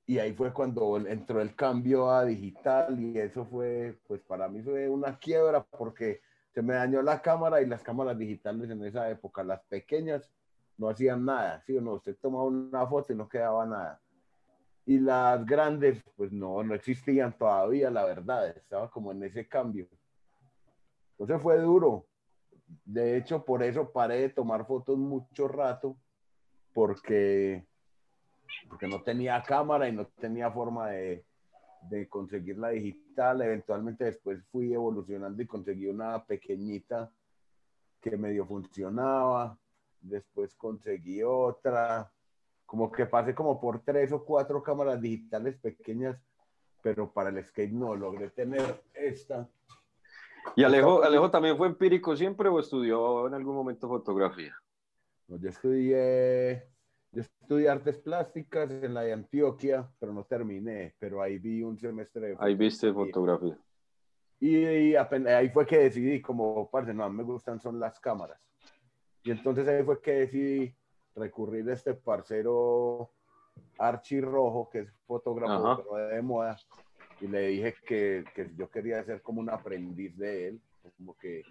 Y ahí fue cuando entró el cambio a digital y eso fue, pues para mí fue una quiebra porque se me dañó la cámara y las cámaras digitales en esa época, las pequeñas, no hacían nada, ¿sí o no? Usted tomaba una foto y no quedaba nada. Y las grandes, pues no, no existían todavía, la verdad, estaba como en ese cambio. Entonces fue duro. De hecho, por eso paré de tomar fotos mucho rato, porque, porque no tenía cámara y no tenía forma de, de conseguir la digital. Eventualmente después fui evolucionando y conseguí una pequeñita que medio funcionaba después conseguí otra, como que pasé como por tres o cuatro cámaras digitales pequeñas, pero para el skate no logré tener esta. ¿Y Alejo, Alejo también fue empírico siempre o estudió en algún momento fotografía? No, yo estudié, yo estudié artes plásticas en la de Antioquia, pero no terminé, pero ahí vi un semestre de Ahí viste fotografía. Y, apenas- ahí fue que decidí, como, parce, no, a mí me gustan son las cámaras. Y entonces ahí fue que decidí recurrir a este parcero Archie Rojo, que es fotógrafo pero de moda, y le dije que, que yo quería ser como un aprendiz de él, como que,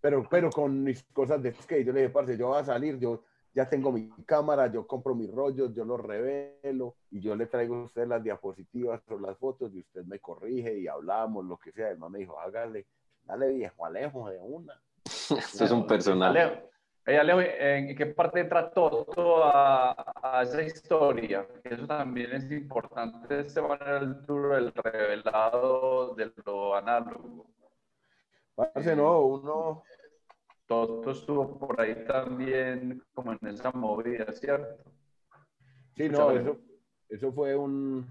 pero, pero con mis cosas de skate. Yo le dije, parce, yo voy a salir, yo ya tengo mi cámara, yo compro mis rollos, yo los revelo y yo le traigo a usted las diapositivas o las fotos y usted me corrige y hablamos, lo que sea. El man me dijo, hágale, dale viejo, Alejo de una. Esto es un personaje. Eh, Alejo, ¿en qué parte entra todo a, esa historia? Eso también es importante, de esta manera el duro, el revelado de lo análogo. Parce, no, uno, Toto estuvo por ahí también como en esa movida, ¿cierto? sí, no, eso, eso fue un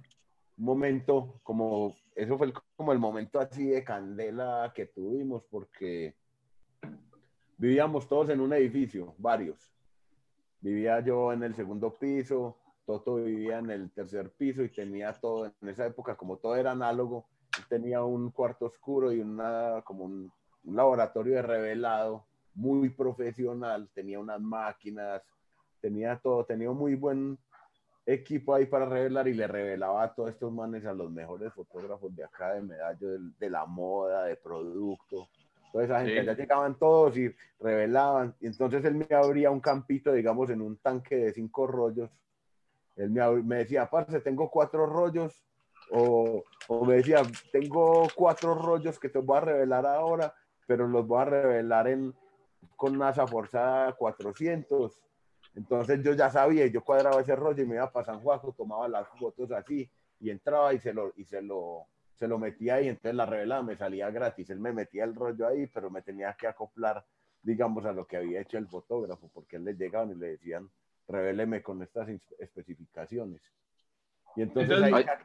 momento como, eso fue el- como el momento así de candela que tuvimos porque vivíamos todos en un edificio, varios. Vivía yo en el segundo piso, Toto vivía en el tercer piso y tenía todo, en esa época como todo era análogo, tenía un cuarto oscuro y una, como un, un laboratorio de revelado muy profesional, tenía unas máquinas, tenía todo, tenía un muy buen equipo ahí para revelar y le revelaba a todos estos manes a los mejores fotógrafos de acá de Medallo, de, de la moda, de producto. Toda esa gente, Sí. allá llegaban todos y revelaban. Y entonces él me abría un campito, digamos, en un tanque de cinco rollos. Él me, me decía, parce, tengo cuatro rollos. O, o me decía, tengo cuatro rollos que te voy a revelar ahora, pero los voy a revelar en, con una forzada 400. Entonces yo ya sabía, yo cuadraba ese rollo y me iba para San Juaco, tomaba las fotos así y entraba y se lo, y se lo, se lo metía ahí, entonces la revelada me salía gratis. Él me metía el rollo ahí, pero me tenía que acoplar, digamos, a lo que había hecho el fotógrafo, porque él le llegaban y le decían, revéleme con estas especificaciones. Y entonces, Entonces, ahí ay,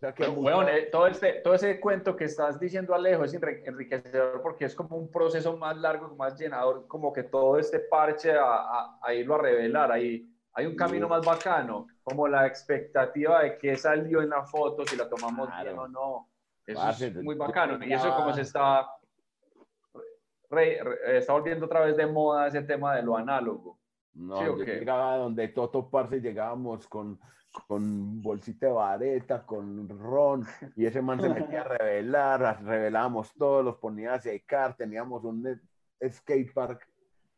saqué Pero, mucha- weón, eh, todo, este, todo ese cuento que estás diciendo, Alejo, es enri- enriquecedor porque es como un proceso más largo, más llenador, como que todo este parche a, a, a irlo a revelar. Ahí hay un camino más bacano, como la expectativa de qué salió en la foto, si la tomamos Claro. bien o no. Eso Parce, es muy bacano. Y eso como se está, re- re- está volviendo otra vez de moda ese tema de lo análogo. No, ¿Sí yo llegaba donde Toto Parce llegábamos con, con bolsita de vareta, con ron, y ese man se metía a revelar, revelábamos todos, los ponía a secar, teníamos un skate park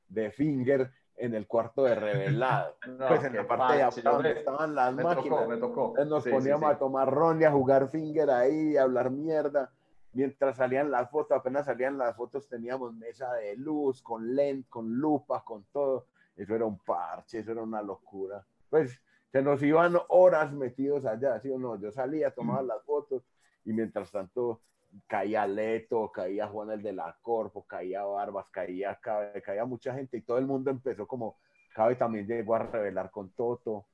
de finger en el cuarto de revelado. No, pues en la parte de abajo donde estaban las me máquinas. tocó, me tocó. Entonces nos Sí, poníamos sí. a tomar ron y a jugar finger ahí, a hablar mierda. Mientras salían las fotos, apenas salían las fotos, teníamos mesa de luz, con lente, con lupa, con todo. Eso era un parche, eso era una locura. Pues se nos iban horas metidos allá, ¿sí o no? Yo salía, tomaba las fotos y mientras tanto caía Leto, caía Juan el de la Corpo, caía Barbas, caía Cabe, caía mucha gente y todo el mundo empezó como, Cabe también llegó a revelar con Toto,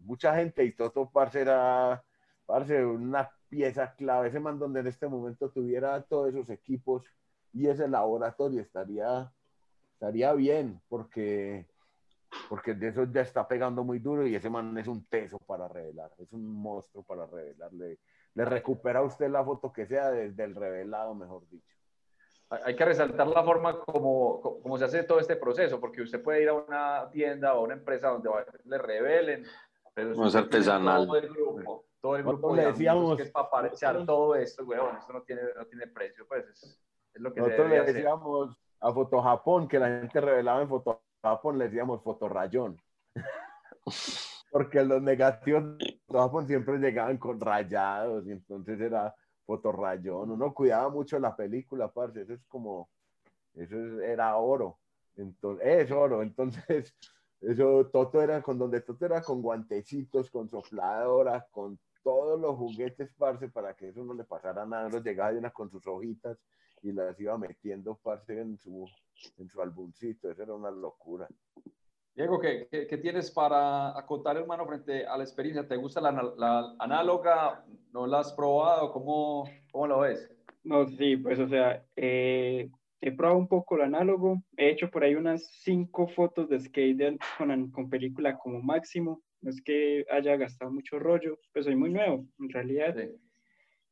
mucha gente y Toto, parce, era, parce, una pieza clave, ese man donde en este momento tuviera todos esos equipos y ese laboratorio estaría, estaría bien, porque, porque de eso ya está pegando muy duro y ese man es un teso para revelar, es un monstruo para revelar, le, recupera a usted la foto que sea desde el revelado, mejor dicho. Hay que resaltar la forma como, como se hace todo este proceso, porque usted puede ir a una tienda o a una empresa donde le revelen, pero No es artesanal. Todo el grupo, todo el grupo le decíamos- que es para parchar todo esto, weón, esto no tiene, no tiene precio, pues es, es lo que Nosotros le hacer. decíamos a Foto Japón, que la gente revelaba en Foto Japón, le decíamos fotorrayón. Porque los negativos de siempre llegaban con rayados, y entonces era fotorrayón. Uno cuidaba mucho la película, parce, eso es como, eso es- era oro. Entonces, es oro. Entonces, eso, Toto era con donde Toto era con guantecitos, con sopladora, con todos los juguetes, parce, para que eso no le pasara nada. Uno llegaba una con sus hojitas y las iba metiendo, parce, en su, en su. Eso era una locura. Diego, ¿qué, qué, qué tienes para acotar, hermano, frente a la experiencia? ¿Te gusta la, la análoga? ¿No la has probado? ¿Cómo, cómo lo ves? No, sí, pues o sea, eh, he probado un poco el análogo, he hecho por ahí unas cinco fotos de skate con, con película como máximo, no es que haya gastado mucho rollo, pues soy muy nuevo, en realidad. Sí.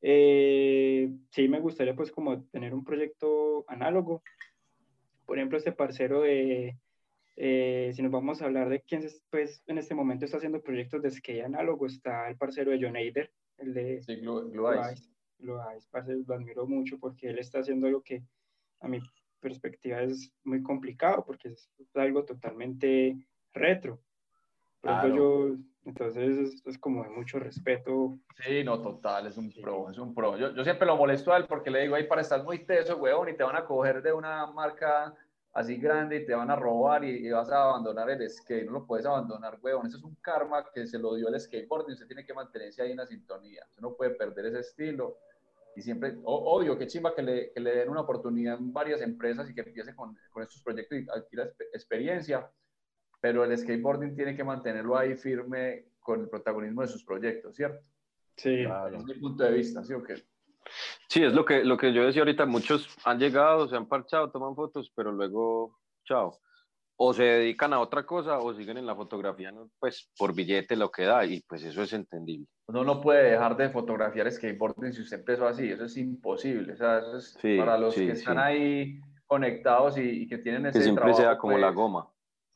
Eh, sí, me gustaría pues como tener un proyecto análogo. Por ejemplo, este parcero de, eh, si nos vamos a hablar de quién pues, en este momento está haciendo proyectos de skate análogo, está el parcero de John Aider, el de sí, Blue, Blue Lo admiro mucho porque él está haciendo algo que a mi perspectiva es muy complicado porque es algo totalmente retro. Por ejemplo, yo entonces es, como de mucho respeto. Sí, no, total, es un pro, es un pro. Yo, yo, siempre lo molesto a él porque le digo, ahí para estar muy teso, weón, y te van a coger de una marca así grande y te van a robar y, vas a abandonar el skate. No lo puedes abandonar, weón. Eso es un karma que se lo dio el skateboard y usted tiene que mantenerse ahí en la sintonía. Usted no puede perder ese estilo. Y siempre, obvio, qué chimba que le, que le, den una oportunidad en varias empresas y que empiece con, con estos proyectos y adquiera experiencia pero el skateboarding tiene que mantenerlo ahí firme con el protagonismo de sus proyectos, ¿cierto? Sí. Claro. Es mi punto de vista, ¿sí o qué? Sí, es lo que, lo que yo decía ahorita, muchos han llegado, se han parchado, toman fotos, pero luego, chao. O se dedican a otra cosa o siguen en la fotografía, pues por billete lo que da, y pues eso es entendible. Uno no puede dejar de fotografiar skateboarding si usted empezó así, eso es imposible. O sea, eso es para los que están ahí conectados y, que tienen ese Que siempre sea como la pues, goma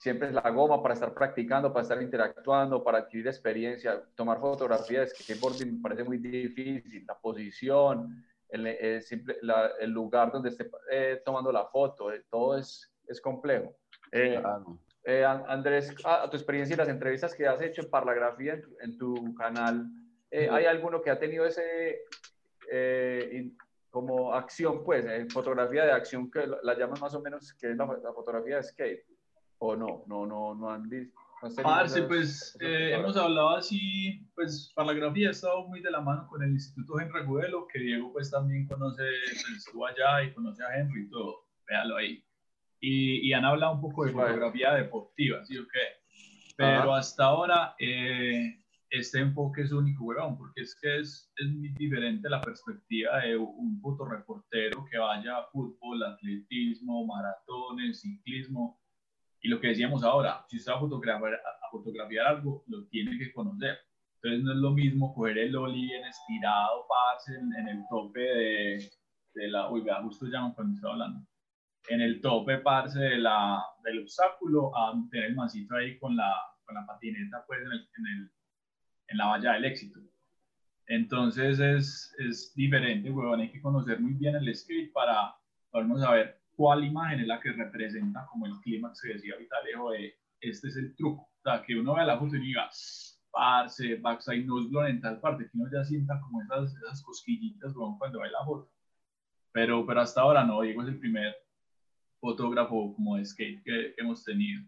siempre es la goma para estar practicando, para estar interactuando, para adquirir experiencia. Tomar fotografías, que skateboarding me parece muy difícil, la posición, el, el, el lugar donde esté eh, tomando la foto, eh, todo es, es complejo. Eh, Andrés, a, tu experiencia y las entrevistas que has hecho en Parlagrafía en tu, canal, ¿hay alguno que ha tenido ese como acción, pues, fotografía de acción que la, llaman más o menos, que es la, la fotografía de skate? ¿O no? No, no, no han visto. Parce, pues eh, hemos hablado así, pues Parlagrafía ha estado muy de la mano con el Instituto Henry Agudelo, que Diego pues también conoce, pues, estuvo allá y conoce a Henry y todo, véalo ahí. Y, y han hablado un poco de fotografía deportiva, ¿sí o qué? Pero hasta ahora eh, este enfoque es único, weón, porque es que es, es muy diferente la perspectiva de un fotoreportero que vaya a fútbol, atletismo, maratones, ciclismo, y lo que decíamos ahora, si usted va a fotografiar, a fotografiar algo, lo tiene que conocer. Entonces no es lo mismo coger el oli bien estirado, parce, en, el tope de, de la... Uy, vea, justo ya cuando estaba hablando. En el tope, parce, de la, del obstáculo, a tener el mancito ahí con la, con la patineta, pues, en, el, en, el, en la valla del éxito. Entonces es, es diferente, weón. Hay que conocer muy bien el script para, para saber cuál imagen es la que representa como el clímax que decía ahorita Alejo de este es el truco. O sea, que uno vea la foto y diga, parce, backside nose en tal parte, que uno ya sienta como esas, esas cosquillitas cuando ve la foto. Pero, pero hasta ahora no, Diego es el primer fotógrafo como de skate que, hemos tenido.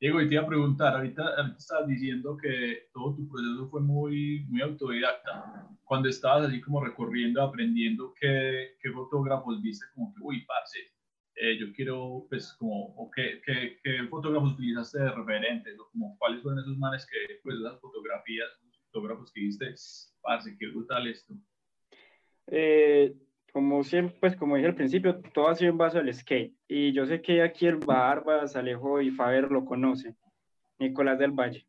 Diego, y te iba a preguntar, ahorita, ahorita estabas diciendo que todo tu proceso fue muy, muy autodidacta. Cuando estabas así como recorriendo, aprendiendo, ¿qué, qué fotógrafos viste como que, uy, parce, eh, yo quiero, pues, como, ¿qué, qué, qué, fotógrafos utilizaste de referentes? O como, ¿cuáles fueron esos manes que, pues, esas fotografías, fotógrafos que viste? Parce, qué brutal esto. Eh, como siempre, pues, como dije al principio, todo ha sido en base al skate. Y yo sé que aquí el Barbas, Alejo y Faber lo conocen. Nicolás del Valle.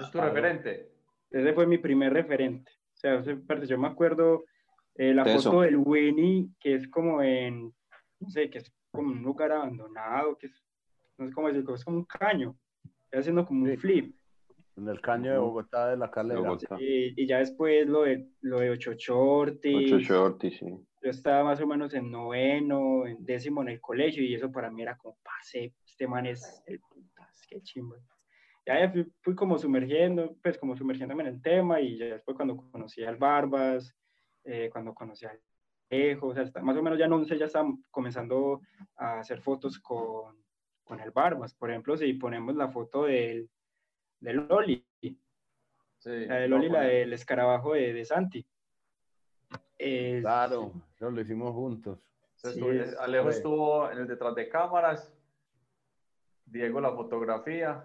¿Es tu referente? Ese fue mi primer referente. O sea, yo me acuerdo eh, la foto del Winnie, que es como en no sé, que es como un lugar abandonado, que es, no sé cómo decirlo, es como un caño, está haciendo como un flip. En el caño de Bogotá de la calera. y ya después lo de, lo de Ocho Shorty. Ocho Shorty, sí. Yo estaba más o menos en noveno, en décimo en el colegio, y eso para mí era como, pase, este man es el putas, qué chimba. Ya fui, fui, como sumergiendo, pues como sumergiéndome en el tema, y ya después cuando conocí al Barbas, eh, cuando conocí al o sea, más o menos ya no sé, ya está comenzando a hacer fotos con, con el Barbas. Por ejemplo, si ponemos la foto del, del Loli, sí, la del Loli, la del escarabajo de, de Santi. claro, eso lo hicimos juntos. Alejo estuvo en el detrás de cámaras, Diego la fotografía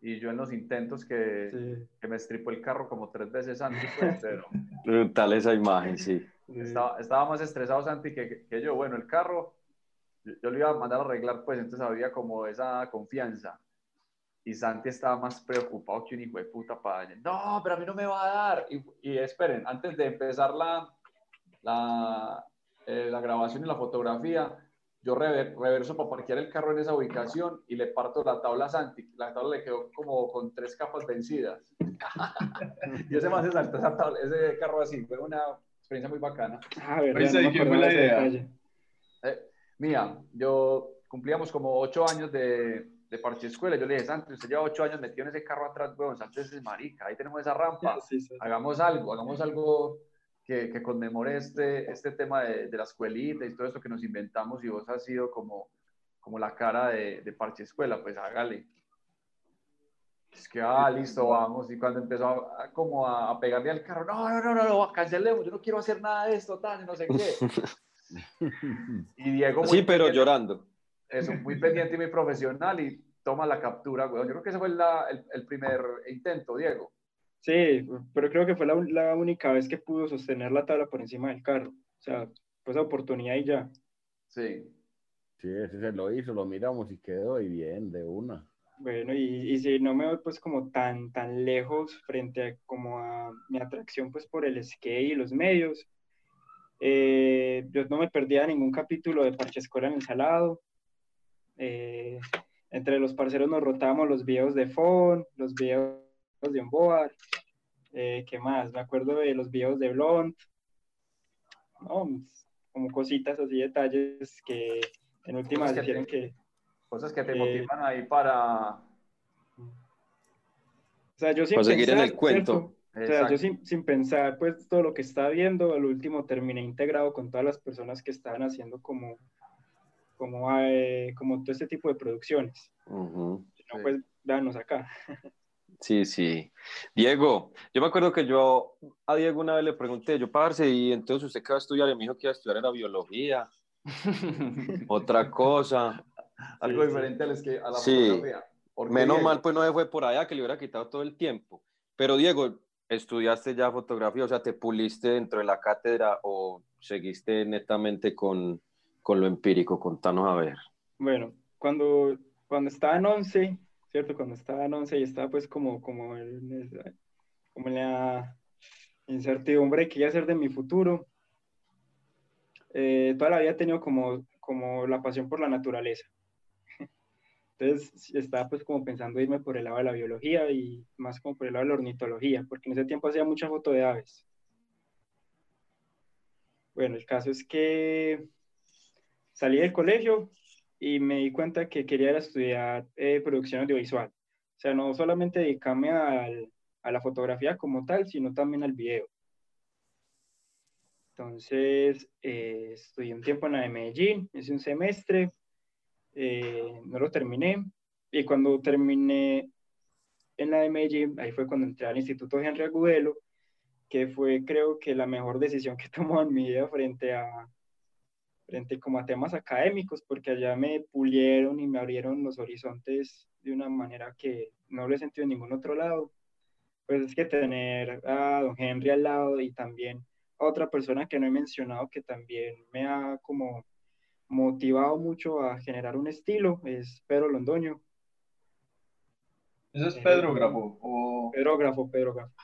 y yo en los intentos que, que me estripó el carro como tres veces antes. Pues, pero... Brutal esa imagen, sí. Estaba, estaba, más estresado Santi que, que, yo. Bueno, el carro, yo, yo, lo iba a mandar a arreglar, pues entonces había como esa confianza. Y Santi estaba más preocupado que un hijo de puta para No, pero a mí no me va a dar. Y, y esperen, antes de empezar la, la, eh, la grabación y la fotografía, yo rever, reverso para parquear el carro en esa ubicación y le parto la tabla a Santi. La tabla le quedó como con tres capas vencidas. y ese más se saltó esa tabla, ese carro así. Fue una experiencia muy bacana. Ah, verdad, no fue la idea? Eh, mía, yo cumplíamos como ocho años de, de parche escuela. Yo le dije, Santi, usted lleva ocho años metido en ese carro atrás, weón. Santi es marica, ahí tenemos esa rampa. Sí, sí. Hagamos algo, hagamos algo que, que conmemore este, este tema de, de, la escuelita y todo esto que nos inventamos y vos has sido como, como la cara de, de Parche Escuela, pues hágale. Es que, ah, listo, vamos. Y cuando empezó a, como a, a, pegarle al carro, no, no, no, no, no, cancelemos, yo no quiero hacer nada de esto, tal, no sé qué. y Diego... Sí, pero llorando. Eso, muy pendiente y muy profesional y toma la captura, güey. Yo creo que ese fue la, el, el primer intento, Diego. Sí, pero creo que fue la, la, única vez que pudo sostener la tabla por encima del carro. O sea, fue esa oportunidad y ya. Sí. Sí, ese se lo hizo, lo miramos y quedó y bien, de una. Bueno, y, y si no me voy pues como tan, tan lejos frente a como a mi atracción pues por el skate y los medios, eh, yo no me perdía ningún capítulo de Parche Escuela en el Salado. Eh, entre los parceros nos rotábamos los videos de phone, los videos de Onboard, eh, ¿qué más? Me acuerdo de los videos de Blond, ¿no? como cositas así, detalles que en últimas hicieron que, Cosas que te eh, motivan ahí para... O sea, yo sin para seguir pensar, en el cuento. O sea, yo sin, sin, pensar, pues, todo lo que estaba viendo, al último terminé integrado con todas las personas que estaban haciendo como, como, eh, como todo este tipo de producciones. Uh -huh. Si no, pues, danos acá. Sí, sí. Diego, yo me acuerdo que yo a Diego una vez le pregunté, yo, parce, y entonces usted qué va a estudiar, y me dijo que iba a estudiar era biología, otra cosa. Algo sí, diferente a, que, a la sí. fotografía. Menos Diego? mal, pues no se fue por allá, que le hubiera quitado todo el tiempo. Pero Diego, ¿estudiaste ya fotografía? O sea, ¿te puliste dentro de la cátedra o seguiste netamente con, con lo empírico? Contanos a ver. Bueno, cuando, cuando estaba en 11 ¿cierto? Cuando estaba en 11 y estaba pues como, como, el, como en la incertidumbre qué iba a hacer de mi futuro. Eh, toda la vida he tenido como, como la pasión por la naturaleza. Entonces estaba pues como pensando irme por el lado de la biología y más como por el lado de la ornitología, porque en ese tiempo hacía mucha foto de aves. Bueno, el caso es que salí del colegio y me di cuenta que quería estudiar eh, producción audiovisual. O sea, no solamente dedicarme al, a la fotografía como tal, sino también al video. Entonces, eh, estudié un tiempo en la de Medellín, hice un semestre, eh, no lo terminé. Y cuando terminé en la de Medellín, ahí fue cuando entré al Instituto Henry Agudelo, que fue creo que la mejor decisión que tomó en mi vida frente a, frente como a temas académicos, porque allá me pulieron y me abrieron los horizontes de una manera que no lo he sentido en ningún otro lado. Pues es que tener a don Henry al lado y también otra persona que no he mencionado que también me ha como motivado mucho a generar un estilo es Pedro Londoño. ¿Eso es Pedro Grafo? O... Pedro Grafo, Pedro Grafo,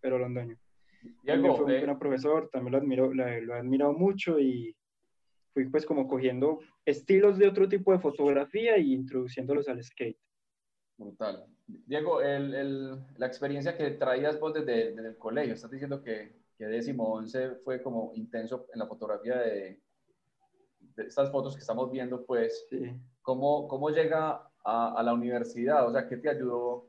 Pedro Londoño. Algo, fue un eh... gran profesor, también lo, admiro, lo, lo he admirado mucho y fui pues como cogiendo estilos de otro tipo de fotografía y introduciéndolos al skate. Brutal. Diego, el, el, la experiencia que traías vos desde, desde, el colegio, estás diciendo que, que décimo once fue como intenso en la fotografía de, de estas fotos que estamos viendo, pues, sí. ¿cómo, ¿cómo llega a, a, la universidad? O sea, ¿qué te ayudó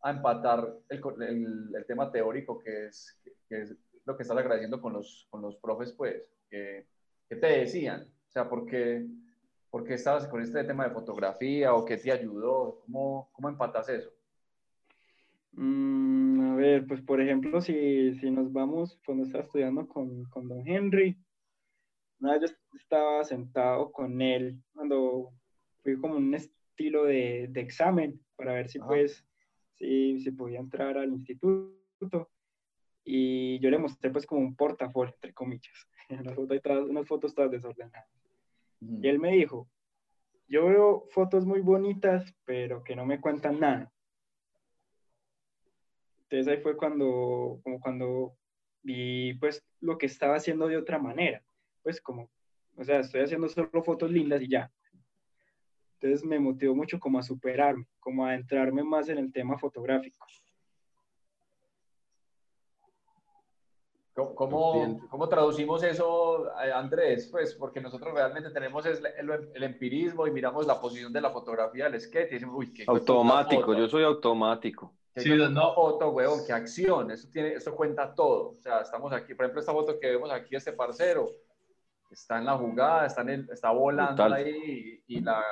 a empatar el, el, el tema teórico que es, que es, lo que estás agradeciendo con los, con los profes, pues? Que, ¿Qué te decían? O sea, ¿por qué, por qué estabas con este tema de fotografía o qué te ayudó? ¿Cómo, cómo empatas eso? Mm, a ver, pues por ejemplo, si, si nos vamos, cuando estaba estudiando con, con don Henry, una vez yo estaba sentado con él cuando fui como un estilo de, de examen para ver si pues, si, si podía entrar al instituto y yo le mostré pues como un portafolio, entre comillas. En la foto hay todas, unas fotos todas desordenadas. Y él me dijo, yo veo fotos muy bonitas, pero que no me cuentan nada. Entonces ahí fue cuando, como cuando vi pues lo que estaba haciendo de otra manera. Pues como, o sea, estoy haciendo solo fotos lindas y ya. Entonces me motivó mucho como a superarme, como a entrarme más en el tema fotográfico. ¿Cómo, cómo, traducimos eso, eh, Andrés? Pues porque nosotros realmente tenemos el, el, empirismo y miramos la posición de la fotografía del skate y decimos, uy, qué Automático, yo soy automático. Sí, no foto, weón, qué acción, eso, tiene, eso cuenta todo. O sea, estamos aquí, por ejemplo, esta foto que vemos aquí, este parcero, está en la jugada, está, en está volando ahí y, la,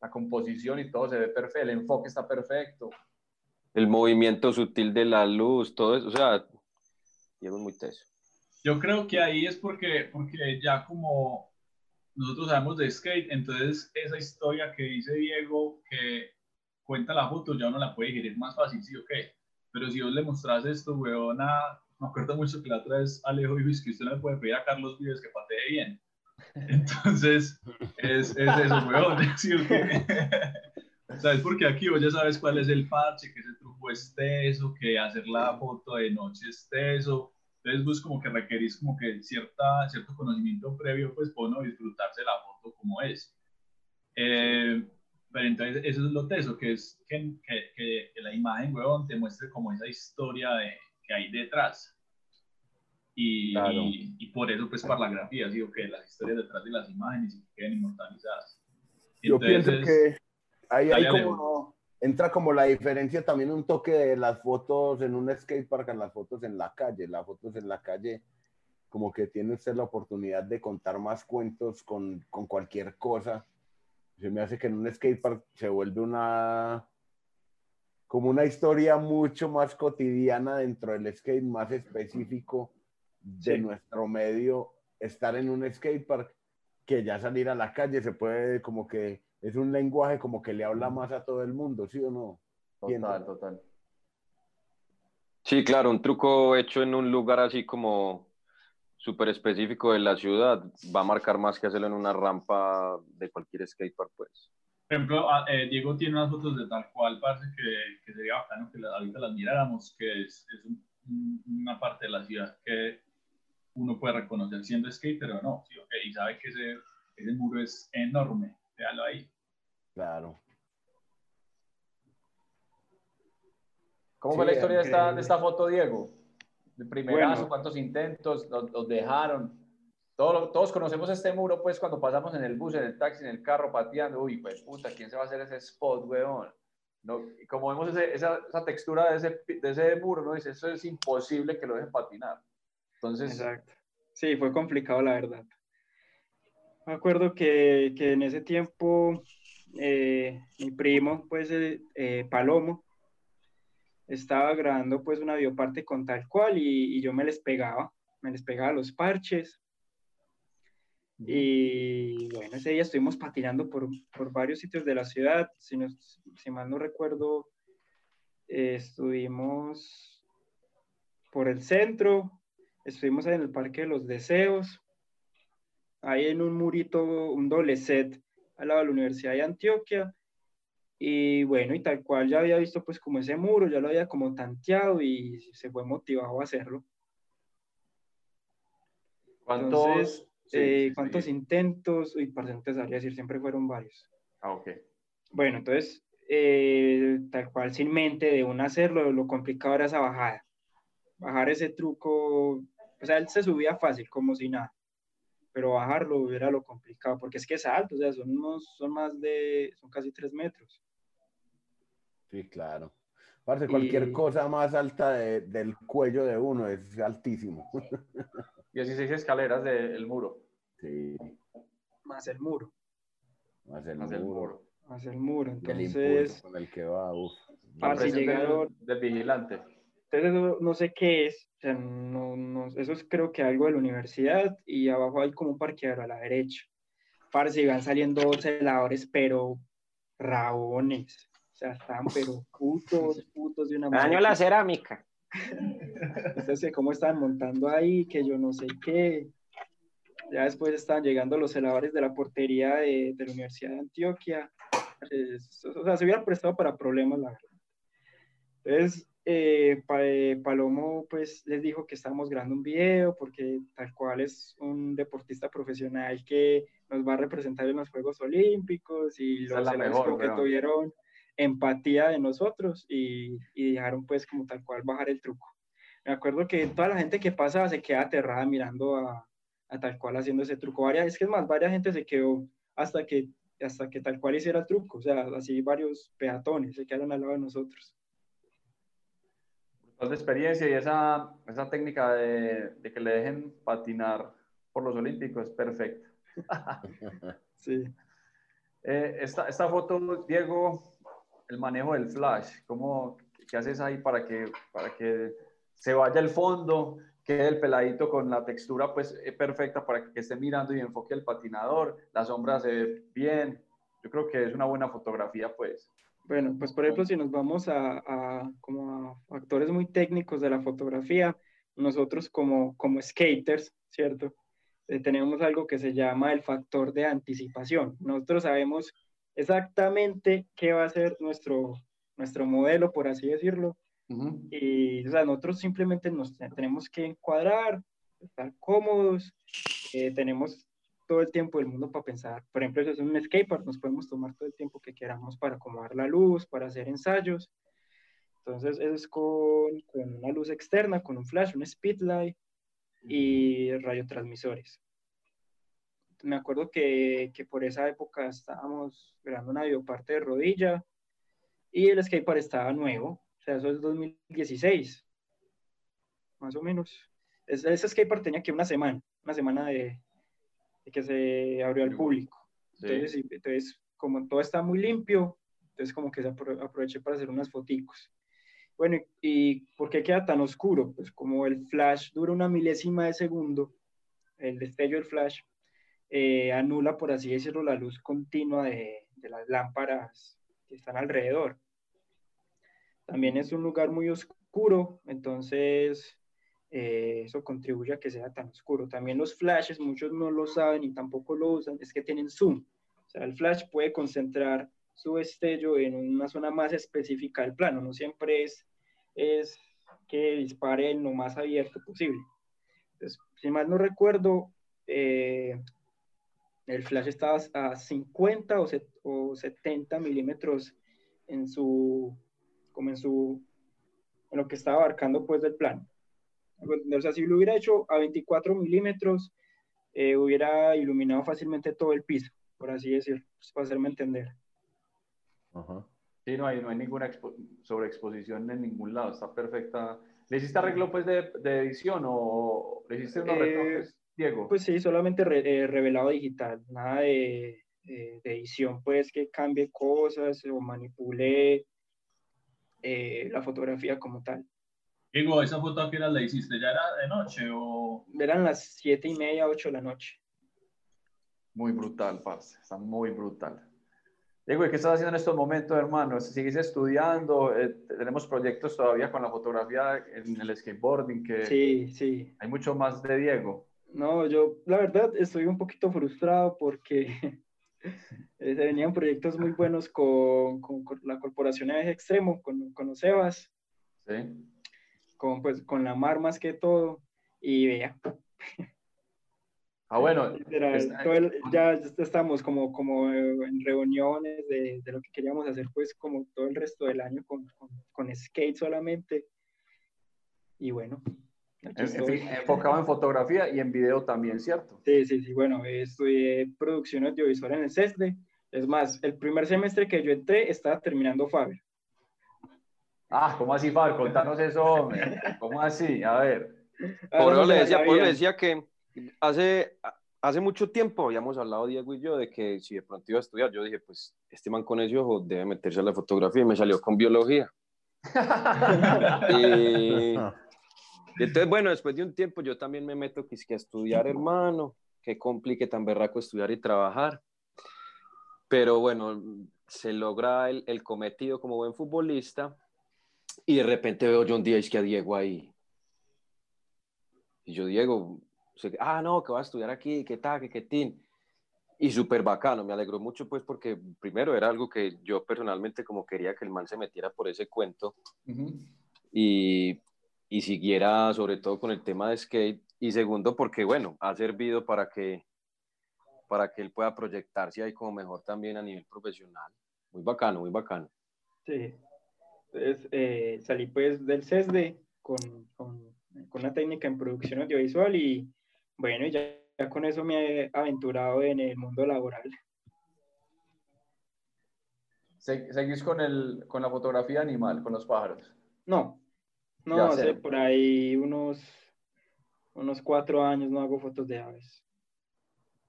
la, composición y todo se ve perfecto, el enfoque está perfecto. El movimiento sutil de la luz, todo eso, o sea, Diego es muy teso. Yo creo que ahí es porque, porque ya como nosotros sabemos de skate, entonces esa historia que dice Diego, que cuenta la foto, ya uno la puede digerir más fácil, sí o qué. Pero si vos le mostrás esto, weona, me acuerdo mucho que la otra vez Alejo dijo, que usted no le puede pedir a Carlos Vives que patee bien. Entonces, es, es eso, weón. ¿Sabes? Porque aquí vos ya sabes cuál es el parche, que ese truco es teso, que hacer la foto de noche es teso. Entonces, vos como que requerís como que cierta, cierto conocimiento previo, pues, para no disfrutarse la foto como es. Eh, pero entonces eso es lo teso, que es que, que, la imagen, weón, te muestre como esa historia de, que hay detrás. Y, y, por eso, pues, para la grafía, digo que las historias detrás de las imágenes queden inmortalizadas. Yo pienso que ahí, hay como, entra como la diferencia también un toque de las fotos en un skatepark a las fotos en la calle. Las fotos en la calle, como que tiene usted la oportunidad de contar más cuentos con, con cualquier cosa se me hace que en un skatepark se vuelve una como una historia mucho más cotidiana dentro del skate, más específico de nuestro medio, estar en un skatepark que ya salir a la calle se puede como que es un lenguaje como que le habla más a todo el mundo, ¿sí o no? Total, total. Sí, claro, un truco hecho en un lugar así como súper específico de la ciudad va a marcar más que hacerlo en una rampa de cualquier skatepark, pues. Por ejemplo, ah, eh, Diego tiene unas fotos de tal cual, parece que, que sería bacano que ahorita las miráramos, que es, es una parte de la ciudad que uno puede reconocer siendo skater o no, ¿sí? okay, y sabe que ese, ese muro es enorme, véalo ahí. Claro. ¿Cómo fue la historia de esta, de esta foto, Diego? de primerazo, cuántos intentos los, dejaron. Todos, todos conocemos este muro, pues, cuando pasamos en el bus, en el taxi, en el carro, pateando. Uy, pues, puta, ¿quién se va a hacer ese spot, weón? No, como vemos esa, esa, textura de ese, de ese muro, ¿no? Dice, eso es imposible que lo dejen patinar. Entonces... Exacto. Sí, fue complicado, la verdad. Me acuerdo que, que en ese tiempo eh, mi primo, pues, eh, eh Palomo, estaba grabando pues una bioparte con tal cual y, yo me les pegaba, me les pegaba los parches. Y bueno, ese día estuvimos patinando por, por varios sitios de la ciudad, si, si mal no recuerdo, eh, estuvimos por el centro, estuvimos en el Parque de los Deseos, ahí en un murito, un doble set al lado de la Universidad de Antioquia, y bueno, y tal cual ya había visto pues como ese muro, ya lo había como tanteado y se fue motivado a hacerlo. ¿Cuántos, eh, ¿cuántos intentos? y para sabría decir, siempre fueron varios. Ah, ok. Bueno, entonces, eh, tal cual sin mente de un hacerlo, lo complicado era esa bajada. Bajar ese truco, o sea, él se subía fácil, como si nada pero bajarlo era lo complicado, porque es que es alto, o sea, son, son más de, son casi tres metros. Sí, claro. Parece cualquier cosa más alta del cuello de uno es altísimo. Y así se escaleras del muro. Sí. Más el muro. Más el, muro. Más el muro. Entonces. El con el que va, uff. Fácil llegar. Del vigilante. Entonces, no, sé qué es. O sea, no, no, eso es creo que algo de la universidad. Y abajo hay como un parqueadero a la derecha. Parece van saliendo celadores, pero rabones. O sea, están pero putos, putos de una Daño la cerámica. Entonces, cómo están montando ahí, que yo no sé qué. Ya después estaban llegando los celadores de la portería de, de la Universidad de Antioquia. o sea, se hubiera prestado para problemas, la verdad. Entonces, eh, eh, Palomo pues les dijo que estábamos grabando un video porque tal cual es un deportista profesional que nos va a representar en los Juegos Olímpicos y los mejor, que tuvieron empatía de nosotros y, y, dejaron pues como tal cual bajar el truco. Me acuerdo que toda la gente que pasa se queda aterrada mirando a, a tal cual haciendo ese truco. Varias, es que es más, varias gente se quedó hasta que, hasta que tal cual hiciera el truco, o sea, así varios peatones se quedaron al lado de nosotros de experiencia y esa, esa técnica de, de, que le dejen patinar por los Olímpicos es perfecta. sí. Eh, esta, esta, foto, Diego, el manejo del flash, ¿cómo, ¿qué haces ahí para que, para que se vaya el fondo, quede el peladito con la textura pues eh, perfecta para que esté mirando y enfoque el patinador, la sombra se ve bien? Yo creo que es una buena fotografía pues. Bueno, pues por ejemplo, si nos vamos a, como a factores muy técnicos de la fotografía, nosotros como, como skaters, ¿cierto? Eh, tenemos algo que se llama el factor de anticipación. Nosotros sabemos exactamente qué va a ser nuestro, nuestro modelo, por así decirlo. Y o sea, nosotros simplemente nos tenemos que encuadrar, estar cómodos, eh, tenemos todo el tiempo del mundo para pensar. Por ejemplo, eso es un skatepark, nos podemos tomar todo el tiempo que queramos para acomodar la luz, para hacer ensayos. Entonces, eso es con, con una luz externa, con un flash, un speedlight y radiotransmisores. Me acuerdo que, que por esa época estábamos grabando una videoparte de rodilla y el skatepark estaba nuevo, o sea, eso es 2016, más o menos. Ese skatepark tenía que una semana, una semana de, que se abrió al público. Entonces, entonces, como todo está muy limpio, entonces como que se aproveché para hacer unas foticos. Bueno, ¿y por qué queda tan oscuro? Pues como el flash dura una milésima de segundo, el destello del flash eh, anula, por así decirlo, la luz continua de, de las lámparas que están alrededor. También es un lugar muy oscuro, entonces eh, eso contribuye a que sea tan oscuro. También los flashes, muchos no lo saben y tampoco lo usan, es que tienen zoom. O sea, el flash puede concentrar su destello en una zona más específica del plano, no siempre es, es que dispare en lo más abierto posible. Entonces, si mal no recuerdo, eh, el flash estaba a 50 o, o 70 milímetros en su, como en su, en lo que estaba abarcando pues del plano. O sea, si lo hubiera hecho a 24 milímetros, eh, hubiera iluminado fácilmente todo el piso, por así decirlo, pues, para hacerme entender. Sí, no hay, no hay ninguna sobreexposición en ningún lado, está perfecta. ¿Le hiciste arreglo pues de, de edición o le hiciste unos eh, Diego? Pues sí, solamente eh, revelado digital, nada de, de, edición, pues que cambie cosas o manipule la fotografía como tal. Diego, ¿esa foto a qué hora la hiciste? ¿Ya era de noche o...? Eran las siete y media, ocho de la noche. Muy brutal, parce. Está muy brutal. Diego, ¿y qué estás haciendo en estos momentos, hermano? ¿Sigues estudiando? Eh, ¿Tenemos proyectos todavía con la fotografía en el skateboarding? Que sí, sí. Hay mucho más de Diego. No, yo la verdad estoy un poquito frustrado porque se venían proyectos muy buenos con, con, la corporación Eje Extremo, con, con los EVAS. Sí con, pues, con la mar más que todo, y vea. Ah, bueno. ya estamos como, como en reuniones de, de, lo que queríamos hacer, pues como todo el resto del año con, con, skate solamente. Y bueno. Enfocado en fotografía y en video también, ¿cierto? Sí, sí, sí. Bueno, estudié producción audiovisual en el CESDE. Es más, el primer semestre que yo entré estaba terminando Faber. Ah, ¿cómo así, Fabio? Contanos eso, ¿Cómo así? A ver. Por eso le decía, le decía que hace, hace mucho tiempo habíamos hablado, Diego y yo, de que si de pronto iba a estudiar, yo dije, pues este man con ese ojo debe meterse a la fotografía y me salió con biología. y, entonces, bueno, después de un tiempo yo también me meto que a estudiar, hermano, que complique tan berraco estudiar y trabajar. Pero bueno, se logra el, el cometido como buen futbolista y de repente veo yo un día es que a Diego ahí. Y yo, Diego, ah, no, que va a estudiar aquí, qué tal, qué, qué tin. Y súper bacano, me alegró mucho pues porque primero era algo que yo personalmente como quería que el man se metiera por ese cuento y, y siguiera sobre todo con el tema de skate y segundo porque bueno, ha servido para que para que él pueda proyectarse ahí como mejor también a nivel profesional. Muy bacano, muy bacano. Sí. Entonces eh, salí pues del CESDE con, con, con, una técnica en producción audiovisual y bueno, ya, ya con eso me he aventurado en el mundo laboral. ¿Seguís con, el, con la fotografía animal, con los pájaros? No, no, hace por ahí unos, unos cuatro años no hago fotos de aves.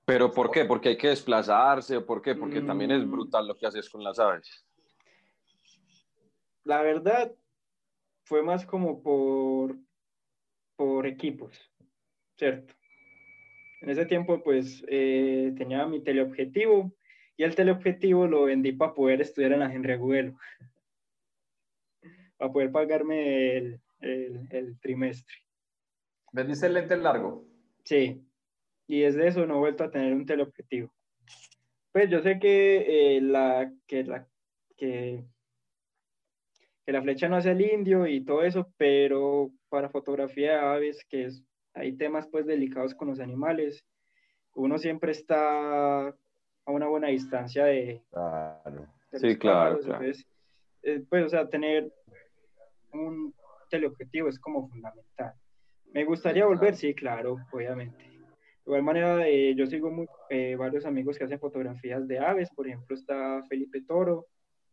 ¿Pero por qué? ¿Porque hay que desplazarse o por qué? Porque también es mm. brutal lo que haces con las aves. La verdad, fue más como por, por equipos, ¿cierto? En ese tiempo, pues, eh, tenía mi teleobjetivo y el teleobjetivo lo vendí para poder estudiar en la Henry Agudelo, para poder pagarme el, el, el trimestre. ¿Vendiste el lente largo? Sí, y desde eso no he vuelto a tener un teleobjetivo. Pues yo sé que, eh, la, que, la, que, que, la flecha no hace el indio y todo eso, pero para fotografía de aves, que es, hay temas pues delicados con los animales, uno siempre está a una buena distancia de... Claro. sí, claro, eh, pues, o sea, tener un teleobjetivo es como fundamental. ¿Me gustaría volver? Sí, claro, obviamente. De igual manera, eh, yo sigo muy, eh, varios amigos que hacen fotografías de aves, por ejemplo está Felipe Toro,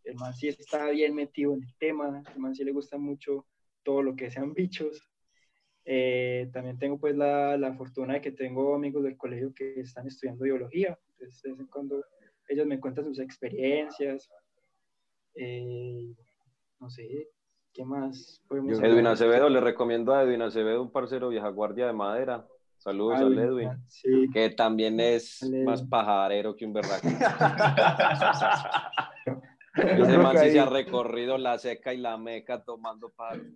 el man sí está bien metido en el tema, el man sí le gusta mucho todo lo que sean bichos. Eh, también tengo pues la, la, fortuna de que tengo amigos del colegio que están estudiando biología, entonces de vez en cuando ellos me cuentan sus experiencias, no sé, ¿qué más podemos Edwin Acevedo, le recomiendo a Edwin Acevedo un parcero vieja guardia de madera, Saludos a Edwin, que también es más pajarero que un berraco. Ese man sí se ha recorrido la seca y la meca tomando pájaros.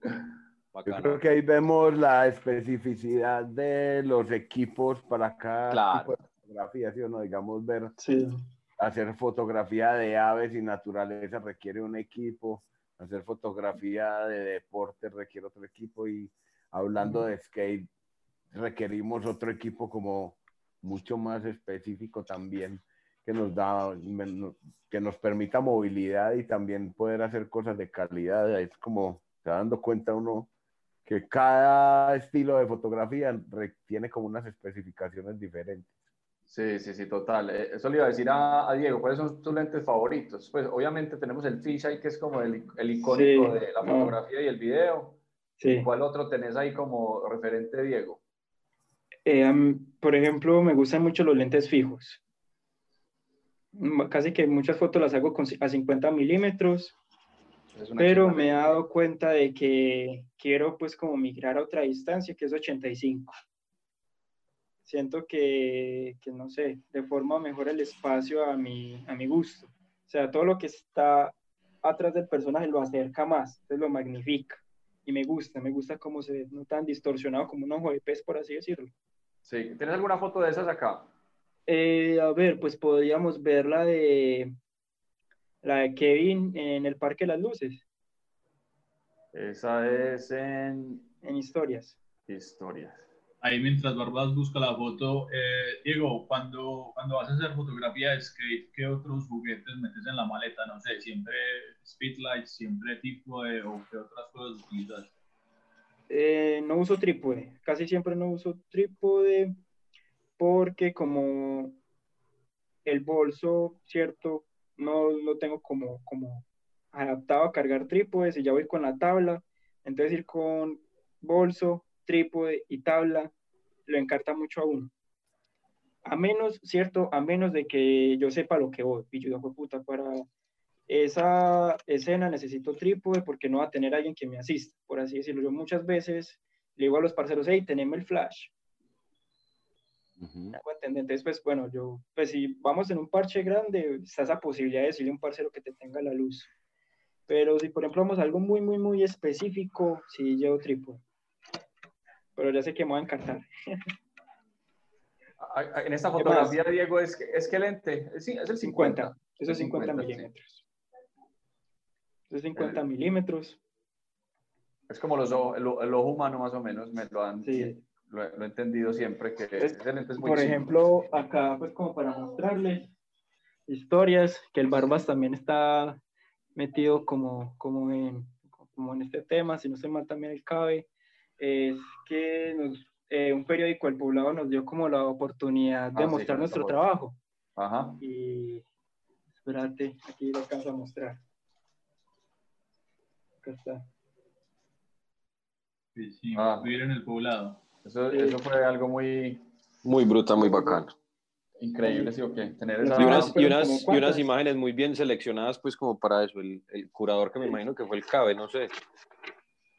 Yo creo que ahí vemos la especificidad de los equipos para cada tipo de fotografía, ¿sí o no? Digamos, ver, hacer fotografía de aves y naturaleza requiere un equipo, hacer fotografía de deporte requiere otro equipo y hablando de skate, requerimos otro equipo como mucho más específico también que nos da que nos permita movilidad y también poder hacer cosas de calidad. Es como se dando cuenta uno que cada estilo de fotografía tiene como unas especificaciones diferentes Sí, sí, sí, total. Eh, eso le iba a decir a, Diego, ¿cuáles son tus lentes favoritos? Pues obviamente tenemos el fisheye, que es como el, el icónico de la fotografía y el video. Sí. ¿Cuál otro tenés ahí como referente, Diego? Eh, por ejemplo, me gustan mucho los lentes fijos. Casi que muchas fotos las hago a 50 milímetros, pero me he dado cuenta de que quiero pues como migrar a otra distancia, que es 85. Siento que, que no sé, deforma mejor el espacio a mi, a mi gusto. O sea, todo lo que está atrás del personaje lo acerca más, entonces lo magnifica. Y me gusta, me gusta cómo se ve, no tan distorsionado como un ojo de pez, por así decirlo. Sí, ¿tienes alguna foto de esas acá? Eh, a ver, pues podríamos ver la de la de Kevin en el Parque de las Luces. Esa es en... En historias. Historias. Ahí mientras Barbas busca la foto, eh, Diego, cuando, cuando vas a hacer fotografía de skate, ¿qué otros juguetes metes en la maleta? No sé, siempre speedlight, siempre tipo de, o qué otras cosas utilizas. Eh, no uso trípode, casi siempre no uso trípode porque como el bolso, ¿cierto? No lo tengo como, como adaptado a cargar trípodes y ya voy con la tabla, entonces ir con bolso, trípode y tabla lo encarta mucho a uno. A menos, ¿cierto? A menos de que yo sepa lo que voy. Y yo digo, puta, para esa escena necesito trípode porque no va a tener alguien que me asista, por así decirlo. Yo muchas veces le digo a los parceros, hey, tenemos el flash. Entonces, pues bueno, yo, pues si vamos en un parche grande, está esa posibilidad de decirle a un parcero que te tenga la luz. Pero si, por ejemplo, vamos a algo muy, muy, muy específico, sí llevo trípode. Pero ya sé que me voy a encantar. En esta fotografía, Diego, es, es que lente. Sí, es el 50. 50. Eso es 50, milímetros. Eso es 50 milímetros. Es como los, el, ojo humano, más o menos, me lo han sí. lo, he entendido siempre. que es, lente es muy Por ejemplo, acá, pues, como para mostrarle historias, que el Barbas también está metido como, como, en, como en este tema, si no se mal también el CABE, es que nos, eh, un periódico El Poblado nos dio como la oportunidad de ah, mostrar nuestro trabajo. Ajá. Y espérate, aquí lo alcanzo a mostrar. Acá está. Sí, sí, ah. vivir en el poblado. Eso, eso fue algo muy... Muy bruta, muy bacano. Increíble, sí, o qué. Tener esa... Y unas, y unas, y unas imágenes muy bien seleccionadas, pues, como para eso. El, el curador que me imagino que fue el CABE, no sé.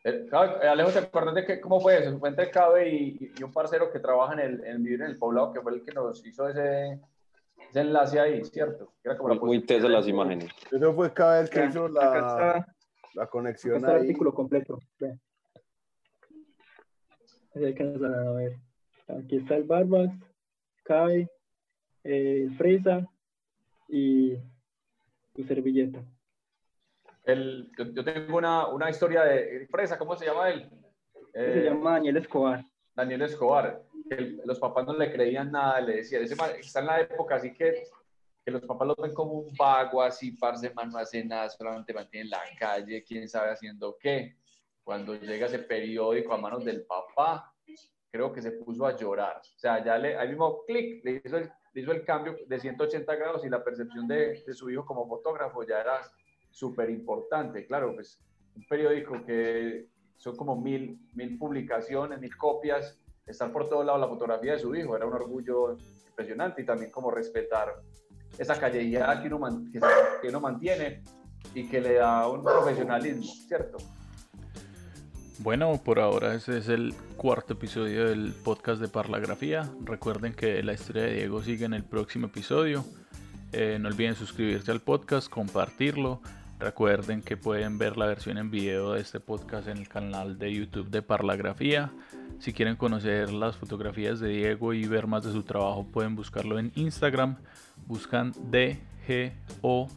Eh, Alejo, ¿te acuerdas de que, cómo fue eso? Fue entre CABE y, y, un parcero que trabaja en, el, en Vivir en el Poblado, que fue el que nos hizo ese, ese enlace ahí, ¿cierto? Era como muy, muy las imágenes. Eso fue CABE el que hizo la, la conexión acá está el artículo completo. A ver. Aquí está el Barbas, CABE, el Fresa y tu servilleta. El, yo tengo una, una, historia de Fresa, ¿cómo se llama él? se llama Daniel Escobar. Daniel Escobar. los papás no le creían nada, le decían, está en la época así que, que los papás lo ven como un vago, así, parce, mano, no hace nada, solamente mantiene en la calle, quién sabe haciendo qué. Cuando llega ese periódico a manos del papá, creo que se puso a llorar. O sea, ya le, al mismo clic, le hizo el hizo el cambio de 180 grados y la percepción de, de su hijo como fotógrafo ya era súper importante. Claro, pues un periódico que son como mil, mil publicaciones, mil copias, estar por todo lado la fotografía de su hijo, era un orgullo impresionante y también como respetar esa callejeada que uno, que, que uno mantiene y que le da un profesionalismo, ¿cierto? Bueno, por ahora ese es el cuarto episodio del podcast de Parlagrafía. Recuerden que la historia de Diego sigue en el próximo episodio. Eh, no olviden suscribirse al podcast, compartirlo. Recuerden que pueden ver la versión en video de este podcast en el canal de YouTube de Parlagrafía. Si quieren conocer las fotografías de Diego y ver más de su trabajo, pueden buscarlo en Instagram. Buscan DGO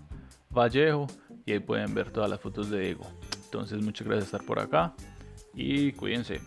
Vallejo y ahí pueden ver todas las fotos de Diego. Entonces, muchas gracias por estar por acá y cuídense.